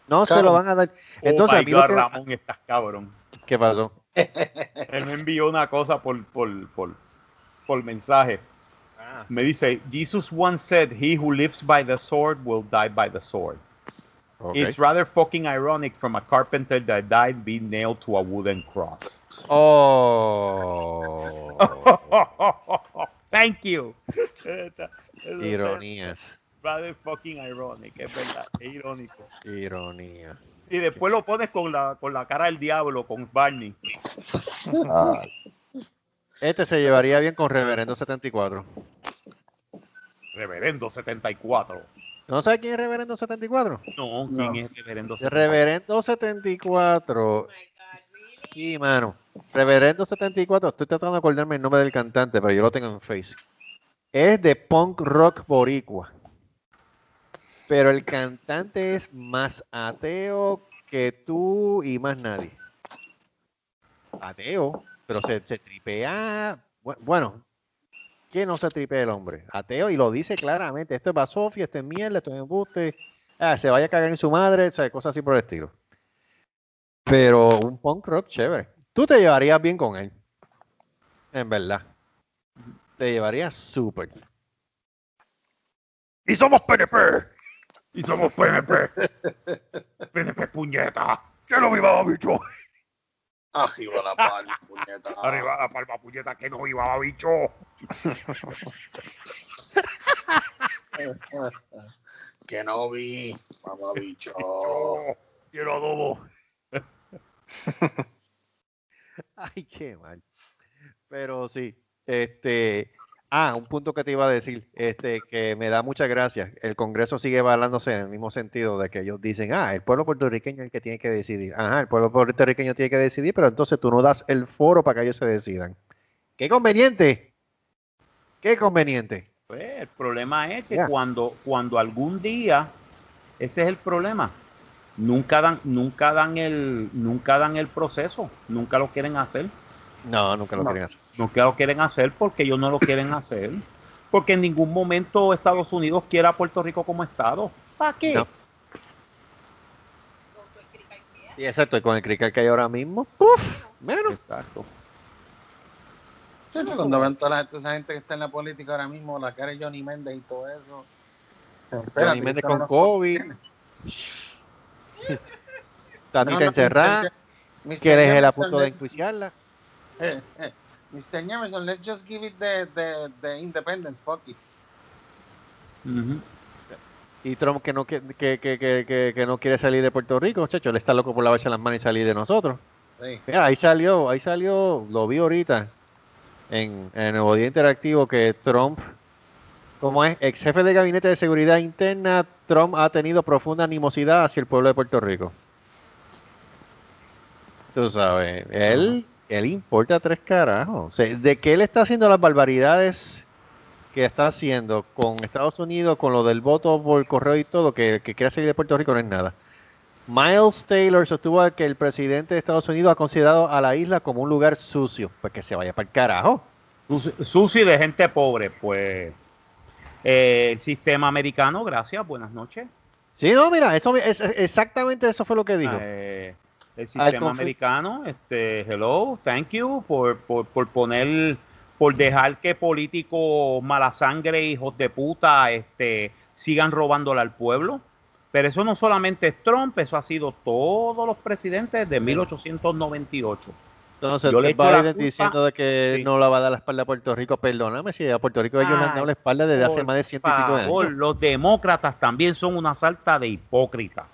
No se lo van a dar. Entonces, oh a lo que- Ramón, estás cabrón. ¿Qué pasó? Él me envió una cosa por, por, por, por mensaje. Me dice, Jesus once said, he who lives by the sword will die by the sword. It's rather fucking ironic from a carpenter that died being nailed to a wooden cross. Oh. Thank you. Ironías. Rather fucking ironic, es verdad, es irónico. Ironía. Y después lo pones con la, con la cara del diablo, con Barney. Ah, Este se llevaría bien con Reverendo 74. Reverendo 74. ¿No sabes quién es Reverendo 74? No, ¿quién No. es Reverendo El 74? Reverendo 74. Sí, mano. Reverendo 74. Estoy tratando de acordarme el nombre del cantante, pero yo lo tengo en Face. Es de punk rock boricua. Pero el cantante es más ateo que tú y más nadie. Ateo, pero se, se tripea. bu- Bueno, que no se tripea el hombre. Ateo y lo dice claramente. Esto es basofia, esto es mierda, esto es embuste. Ah, se vaya a cagar en su madre, o sea, cosas así por el estilo. Pero un punk rock chévere. Tú te llevarías bien con él. En verdad. Te llevarías súper. Y somos PNP. Y somos PNP. PNP puñeta. ¡Que lo viva, bicho! Arriba la palma, puñeta. Arriba la palma puñeta que no iba bicho. Que no vi, mamá bicho. Quiero adobo. Ay, qué mal. Pero sí, este, Ah, un punto que te iba a decir, este, que me da muchas gracias. El Congreso sigue balándose en el mismo sentido de que ellos dicen, ah, el pueblo puertorriqueño es el que tiene que decidir. Ajá, el pueblo puertorriqueño tiene que decidir, pero entonces tú no das el foro para que ellos se decidan. ¡Qué conveniente! ¡Qué conveniente! Pues, el problema es que cuando, cuando algún día, ese es el problema, nunca dan, nunca dan el, nunca dan el proceso, nunca lo quieren hacer, No, nunca lo No. quieren hacer. nunca lo quieren hacer porque ellos no lo quieren hacer, porque en ningún momento Estados Unidos quiere a Puerto Rico como estado. ¿Para qué? No. Y exacto, y con el cricket que hay ahora mismo, ¡puf! Menos. Exacto. Chacho, Cuando ven toda la gente, esa gente que está en la política ahora mismo, la cara de Johnny Méndez y todo eso. Johnny Méndez con COVID. Tatita encerrada, que él es el a punto de enjuiciarla. Mr. Emerson, let's just give it the, the, the independence, fuck it. Y Trump que no, que, que, que, que, no quiere salir de Puerto Rico, chacho, él está loco por lavarse las manos y salir de nosotros. Sí. Mira, ahí salió, ahí salió, lo vi ahorita en, en el Nuevo Día Interactivo que Trump, como es ex jefe de gabinete de seguridad interna, Trump ha tenido profunda animosidad hacia el pueblo de Puerto Rico. Tú sabes, él, él importa tres carajos. O sea, de que él está haciendo las barbaridades que está haciendo con Estados Unidos, con lo del voto por correo y todo, que, que quiere salir de Puerto Rico, no es nada. Miles Taylor sostuvo que el presidente de Estados Unidos ha considerado a la isla como un lugar sucio. Pues que se vaya para el carajo. Susi de gente pobre, pues eh, el sistema americano, gracias, buenas noches. Sí, no, mira, eso, es, es- exactamente eso fue lo que dijo. Eh, el Al sistema americano, este, hello, thank you por, por, por poner, por dejar que políticos mala sangre, hijos de puta, este, sigan robándole al pueblo. Pero eso no solamente es Trump, eso ha sido todos los presidentes de 1898. Entonces, yo le Biden diciendo de que Sí. no la va a dar la espalda a Puerto Rico, perdóname, si a Puerto Rico ellos le han dado la espalda desde hace más de ciento y pico de años. Los demócratas también son una salta de hipócritas.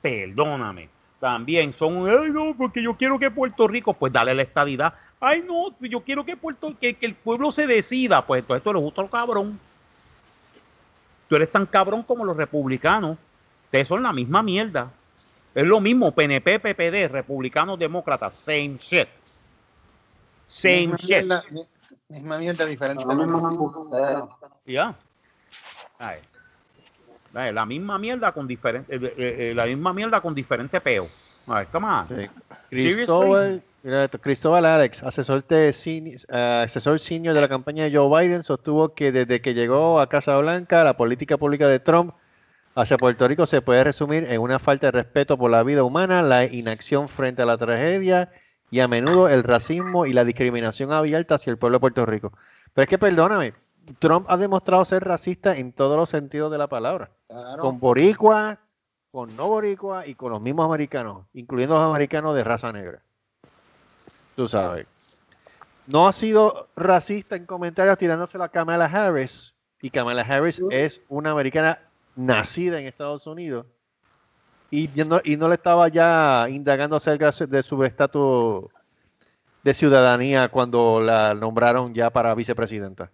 Perdóname. También son, ay no, porque yo quiero que Puerto Rico, pues dale la estadidad. Ay no, yo quiero que Puerto, que, que el pueblo se decida. Pues entonces tú eres justo cabrón. Tú eres tan cabrón como los republicanos. Ustedes son la misma mierda. Es lo mismo, PNP, PPD, republicanos, demócratas, same shit. Same misma shit. Mierda, misma mierda diferente. Ya. Ay. Ay, La misma mierda con diferente, eh, eh, eh, la misma mierda con diferente peo. On. Sí. Cristóbal, mira esto, Cristóbal Alex, asesor, de eh, asesor senior de la campaña de Joe Biden, sostuvo que desde que llegó a Casa Blanca, la política pública de Trump hacia Puerto Rico se puede resumir en una falta de respeto por la vida humana, la inacción frente a la tragedia y a menudo el racismo y la discriminación abierta hacia el pueblo de Puerto Rico. Pero es que perdóname, Trump ha demostrado ser racista en todos los sentidos de la palabra Claro. con boricua, con no boricua y con los mismos americanos, incluyendo los americanos de raza negra. Tú sabes. No ha sido racista en comentarios tirándose a Kamala Harris. Y Kamala Harris es una americana nacida en Estados Unidos. Y no, y no le estaba ya indagando acerca de su estatus de ciudadanía cuando la nombraron ya para vicepresidenta.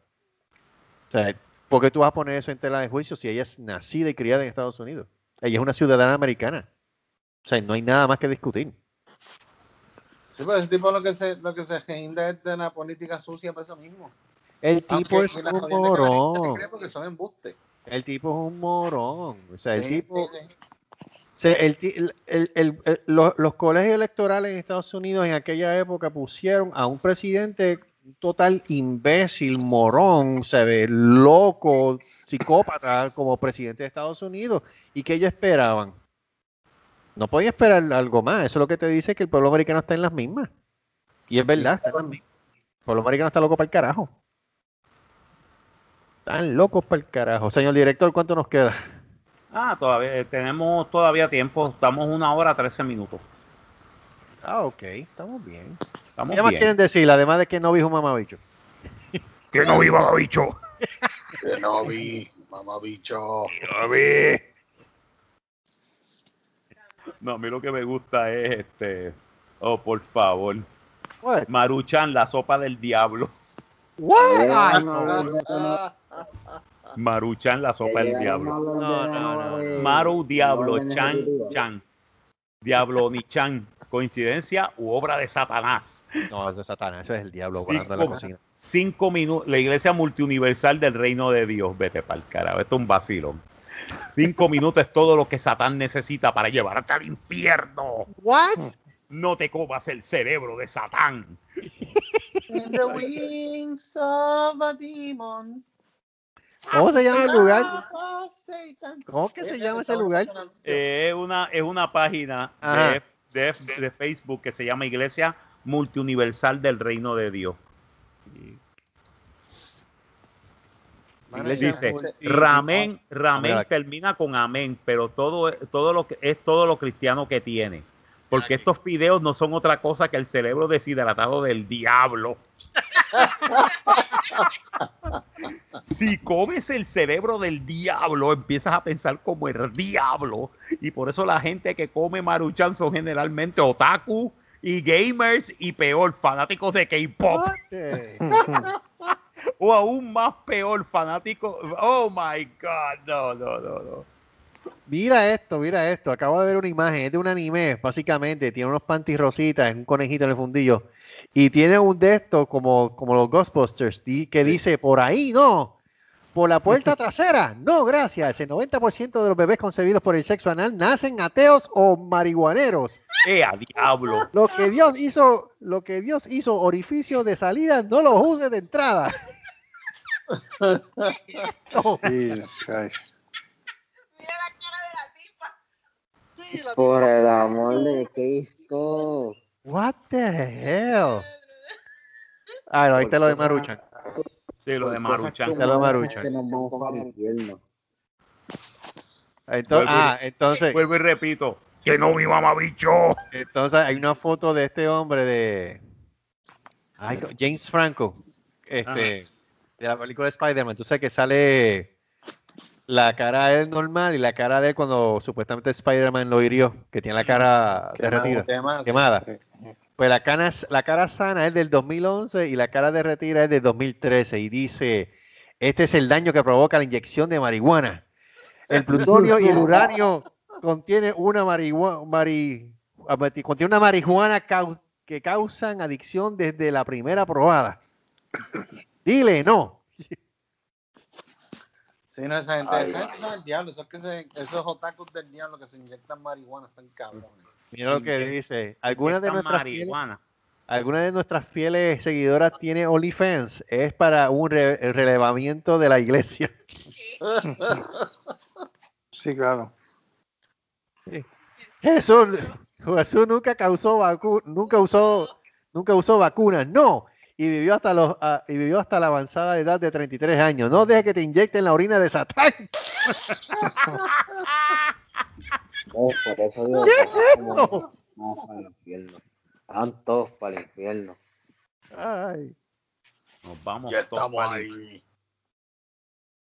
O sea, ¿por qué tú vas a poner eso en tela de juicio si ella es nacida y criada en Estados Unidos? Ella es una ciudadana americana. O sea, no hay nada más que discutir. Sí, pero ese tipo lo que se, lo que se reginda es de la política sucia por eso mismo. El Aunque tipo es un morón. cree porque son embustes. El tipo es un morón. O sea, el Sí, tipo... sí. O sea, el el- el- el- el- lo- los colegios electorales en Estados Unidos en aquella época pusieron a un presidente total imbécil, morón, se ve loco, psicópata como presidente de Estados Unidos. ¿Y que ellos esperaban? No podían esperar algo más. Eso es lo que te dice que el pueblo americano está en las mismas. Y es verdad, está en las mismas. El pueblo americano está loco para el carajo. Están locos para el carajo. Señor director, ¿cuánto nos queda? Ah, todavía eh, tenemos todavía tiempo. Estamos una hora 13 minutos. Ah, ok, estamos bien. Estamos ¿Qué más bien. quieren decir? Además de que no dijo mamabicho. Que no viva bicho. Que no vi, mamá bicho. A ver. No, a mí lo que me gusta es este. Oh, por favor. What? Maruchan, la sopa del diablo. What? Maruchan, la sopa del diablo. No, no, no. Maru Diablo, Chan, Chan. Diablo ni Chan. Coincidencia u obra de Satanás. No, eso es Satanás, eso es el diablo volando en la cocina. Cinco minutos. La iglesia multiuniversal del reino de Dios. Vete para el carajo. Esto es un vacilón. Cinco minutos es todo lo que Satán necesita para llevarte al infierno. What? No te comas el cerebro de Satán. In the wings of a demon. ¿Cómo se llama el lugar? of Satan. ¿Cómo que se llama ese lugar? Eh, es, una, es una página Ajá. de, de- de Facebook que se llama Iglesia Multiuniversal del Reino de Dios. Iglesia Dice, Ramén Mira. termina con amén, pero todo, todo lo que es todo lo cristiano que tiene. Porque estos fideos no son otra cosa que el cerebro deshidratado del diablo. si comes el cerebro del diablo, empiezas a pensar como el diablo. Y por eso la gente que come maruchan son generalmente otaku y gamers y peor, fanáticos de K-pop. o aún más peor, fanáticos. Oh my God, no, no, no, no. Mira esto, mira esto. Acabo de ver una imagen. Es de un anime, básicamente. Tiene unos panties rositas, un conejito en el fundillo. Y tiene un de estos como, como los Ghostbusters, que dice, por ahí no. Por la puerta trasera. No, gracias. El 90% de los bebés concebidos por el sexo anal nacen ateos o marihuaneros. ¡Eh, a diablo! Lo que Dios hizo, lo que Dios hizo orificio de salida, no lo use de entrada. No. Jesus Christ. Por el amor de Cristo. What the hell? Ah, no, ahí está lo de Maruchan. Sí, lo de Maruchan. Ya lo Maruchan. Entonces, Vuelvo y- ah, entonces, Vuelvo y repito. Que no mi mamá bicho. entonces hay una foto de este hombre de James Franco, este, de la película de Spider-Man. Tú sabes que sale la cara de él normal y la cara de él cuando supuestamente Spider-Man lo hirió, que tiene la cara derretida, Quemada. quemada. Pues la cara, la cara sana es del 2011 y la cara derretida es del 2013 y dice, este es el daño que provoca la inyección de marihuana. El plutonio y el uranio contiene una marihuana, contiene una marihuana cau- que causan adicción desde la primera probada. Dile, no. Sí, no, esa gente, Ay, esa gente son el diablo, esos, que se, esos otakus del diablo que se inyectan marihuana están cabrones. Mira lo que dice. Algunas de nuestras fieles, marihuana. algunas de nuestras fieles seguidoras tiene OnlyFans. Es para un re- relevamiento de la iglesia. Sí, claro. Jesús, Jesús nunca causó vacu- nunca usó, nunca usó vacunas, no. Y vivió hasta los ah, y vivió hasta la avanzada edad de 33 años. No deje que te inyecten la orina de Satán. Por eso digo ¿Qué que es vamos- esto? vamos para el infierno. Van todos para el infierno. Ay. Nos vamos Ya todos estamos ahí.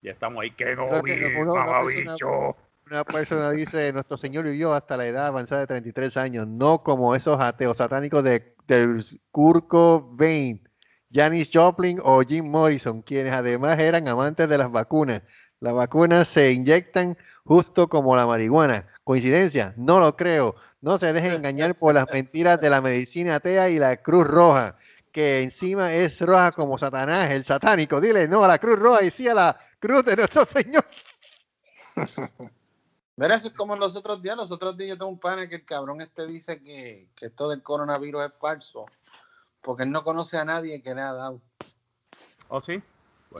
Ya estamos ahí. No vi, que uno- una persona- bicho. Una persona dice, nuestro Señor vivió hasta la edad avanzada de 33 años, no como esos ateos satánicos de, del Kurt Cobain, Janis Joplin o Jim Morrison, quienes además eran amantes de las vacunas. Las vacunas se inyectan justo como la marihuana. ¿Coincidencia? No lo creo. No se dejen engañar por las mentiras de la medicina atea y la Cruz Roja, que encima es roja como Satanás, el satánico. Dile no a la Cruz Roja y sí a la Cruz de nuestro Señor. Mira, eso es como los otros días. Los otros días yo tengo un pana que el cabrón este dice que, que esto del coronavirus es falso. Porque él no conoce a nadie que le ha dado. ¿Oh, sí?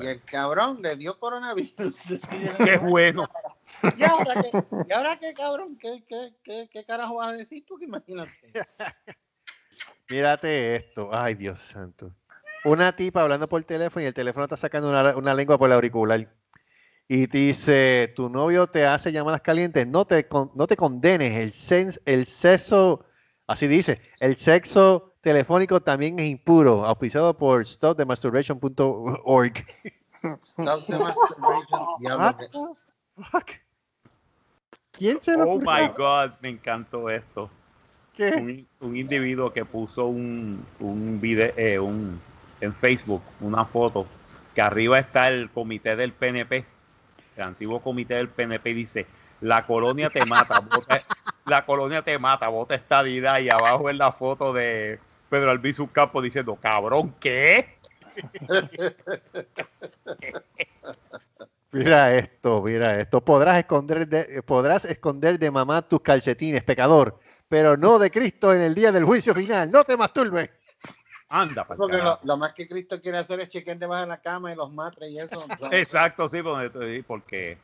Y el cabrón le dio coronavirus. Qué bueno. ¿Y ahora qué, ¿Y ahora qué cabrón? ¿Qué, qué, qué, qué carajo vas a decir tú? Que imagínate. Mírate esto. Ay, Dios santo. Una tipa hablando por teléfono y el teléfono está sacando una, una lengua por el auricular. Y dice, tu novio te hace llamadas calientes, no te, con- no te condenes. El, sen- el sexo, así dice, el sexo telefónico también es impuro. Auspiciado por stopthemasturbation.org. Stop the masturbation. What the? ¿Quién se lo Oh my God, me encantó esto. ¿Qué? Un, un individuo que puso un, un video, eh, un, en Facebook una foto que arriba está el comité del PNP, el antiguo comité del PNP dice, la colonia te mata, vota, la colonia te mata, vota estadidad y abajo es la foto de Pedro Albizu Campo diciendo, cabrón, ¿qué? Mira esto, mira esto. Podrás esconder de, podrás esconder de mamá tus calcetines, pecador, pero no de Cristo en el día del juicio final. No te masturbes. Anda, pa'l Porque lo, más que Cristo quiere hacer es chequear debajo de la cama y los matres y eso. Exacto, sí, porque, porque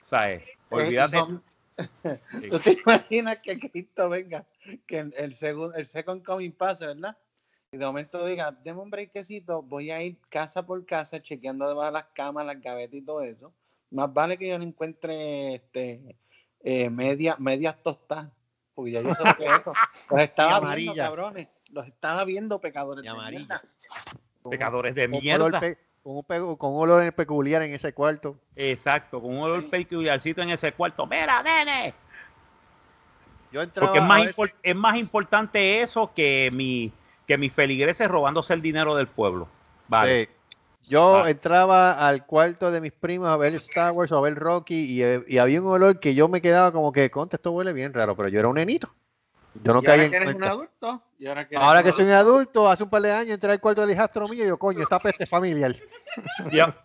¿sabes? Eh, Olvídate. ¿Tú te imaginas que Cristo venga, que el, el, segundo, el second coming pase, ¿verdad? Y de momento diga, deme un breakcito, voy a ir casa por casa chequeando debajo de las camas, las gavetas y todo eso. Más vale que yo no encuentre este, eh, media, medias tostadas, porque ya yo sé lo que es eso. Los estaba viendo, cabrones. Los estaba viendo, pecadores. Y de mierda. Pecadores de mierda. pe- Con un, con un olor peculiar en ese cuarto. Exacto, con un olor peculiarcito en ese cuarto. Mira, nene. Yo entraba Porque es más, veces- es más importante eso que mi que mis feligreses robándose el dinero del pueblo. Vale. Sí. Yo entraba al cuarto de mis primos a ver Star Wars o a ver Rocky y, eh, y había un olor que yo me quedaba como que, contra, esto huele bien raro, pero yo era un nenito. Yo no y caía ahora en que eres un adulto. Y ahora que, Ahora un que soy un adulto, hace un par de años entré al cuarto del hijastro mío y yo, coño, esta peste familiar. Ya.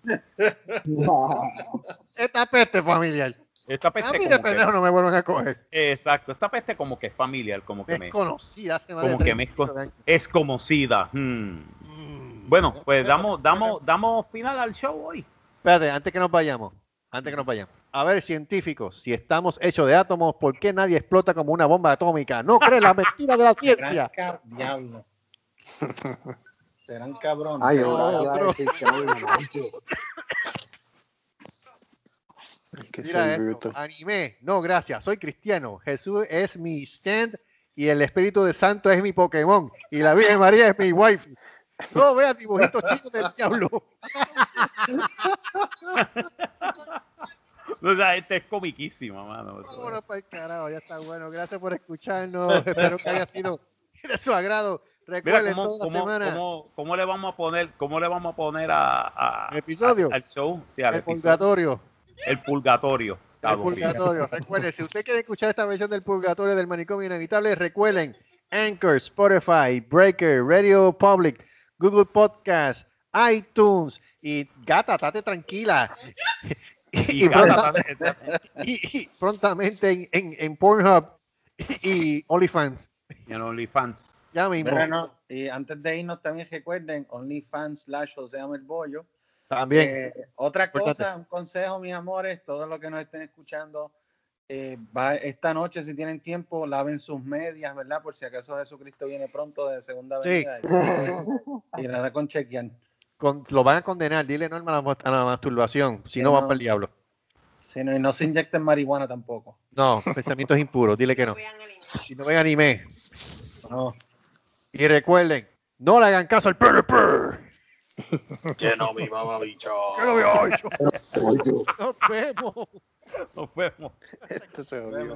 Esta peste familiar. Esta A peste mí como de pendejo que, no me vuelven a coger. exacto, esta peste como que es familiar, como que Es me, conocida hace más como de que me es, 35 con- años. es como sida. Hmm. Mm. Bueno, pues damos, damos, damos final al show hoy. Espérate, antes que nos vayamos, antes que nos vayamos. A ver, científicos, si estamos hechos de átomos, ¿por qué nadie explota como una bomba atómica? No crees la mentira de la ciencia. Diablo. Serán cabrones. Ay, yo No, iba a bro. decir que no, no, no. Es que Mira esto, anime. No, gracias, soy cristiano. Jesús es mi stand y el Espíritu de Santo es mi Pokémon y la Virgen María es mi wife. No veas dibujitos chicos del diablo. O sea, este es comiquísima, mano. Vámonos para el carajo, ya está bueno. Gracias por escucharnos. Espero que haya sido de su agrado. Recuerden ¿cómo, toda cómo- semana cómo- cómo le vamos a poner, cómo le vamos a poner a, a- ¿El episodio? a- al show? Sí, al el episodio. purgatorio. El purgatorio. El purgatorio. Recuerden, si usted quiere escuchar esta versión del purgatorio del manicomio inevitable, recuerden Anchor, Spotify, Breaker, Radio Public, Google Podcast, iTunes y gata, estate tranquila. Y Y, gata, pronta- está- y- y prontamente en, en, en Pornhub y OnlyFans. y en OnlyFans. Ya mismo. No, Y antes de irnos también recuerden OnlyFans slash José el Bollo. También. Eh, otra Importante. cosa, un consejo, mis amores, todos los que nos estén escuchando, eh, va, esta noche, si tienen tiempo, laven sus medias, ¿verdad? Por si acaso Jesucristo viene pronto de segunda Sí. Y, y nada con chequear. Con- lo van a condenar. Dile norma a la, mo- a la masturbación. Si Sí, no, van no. para el diablo. Sí, no, y no se inyecten marihuana tampoco. No, pensamientos impuros. Dile que no. Si no ven anime. No. Y recuerden, no le hagan caso al PNP. Que no, mi mamá bicho. Que no veo ocho. Nos vemos. Nos vemos. Esto se jodió.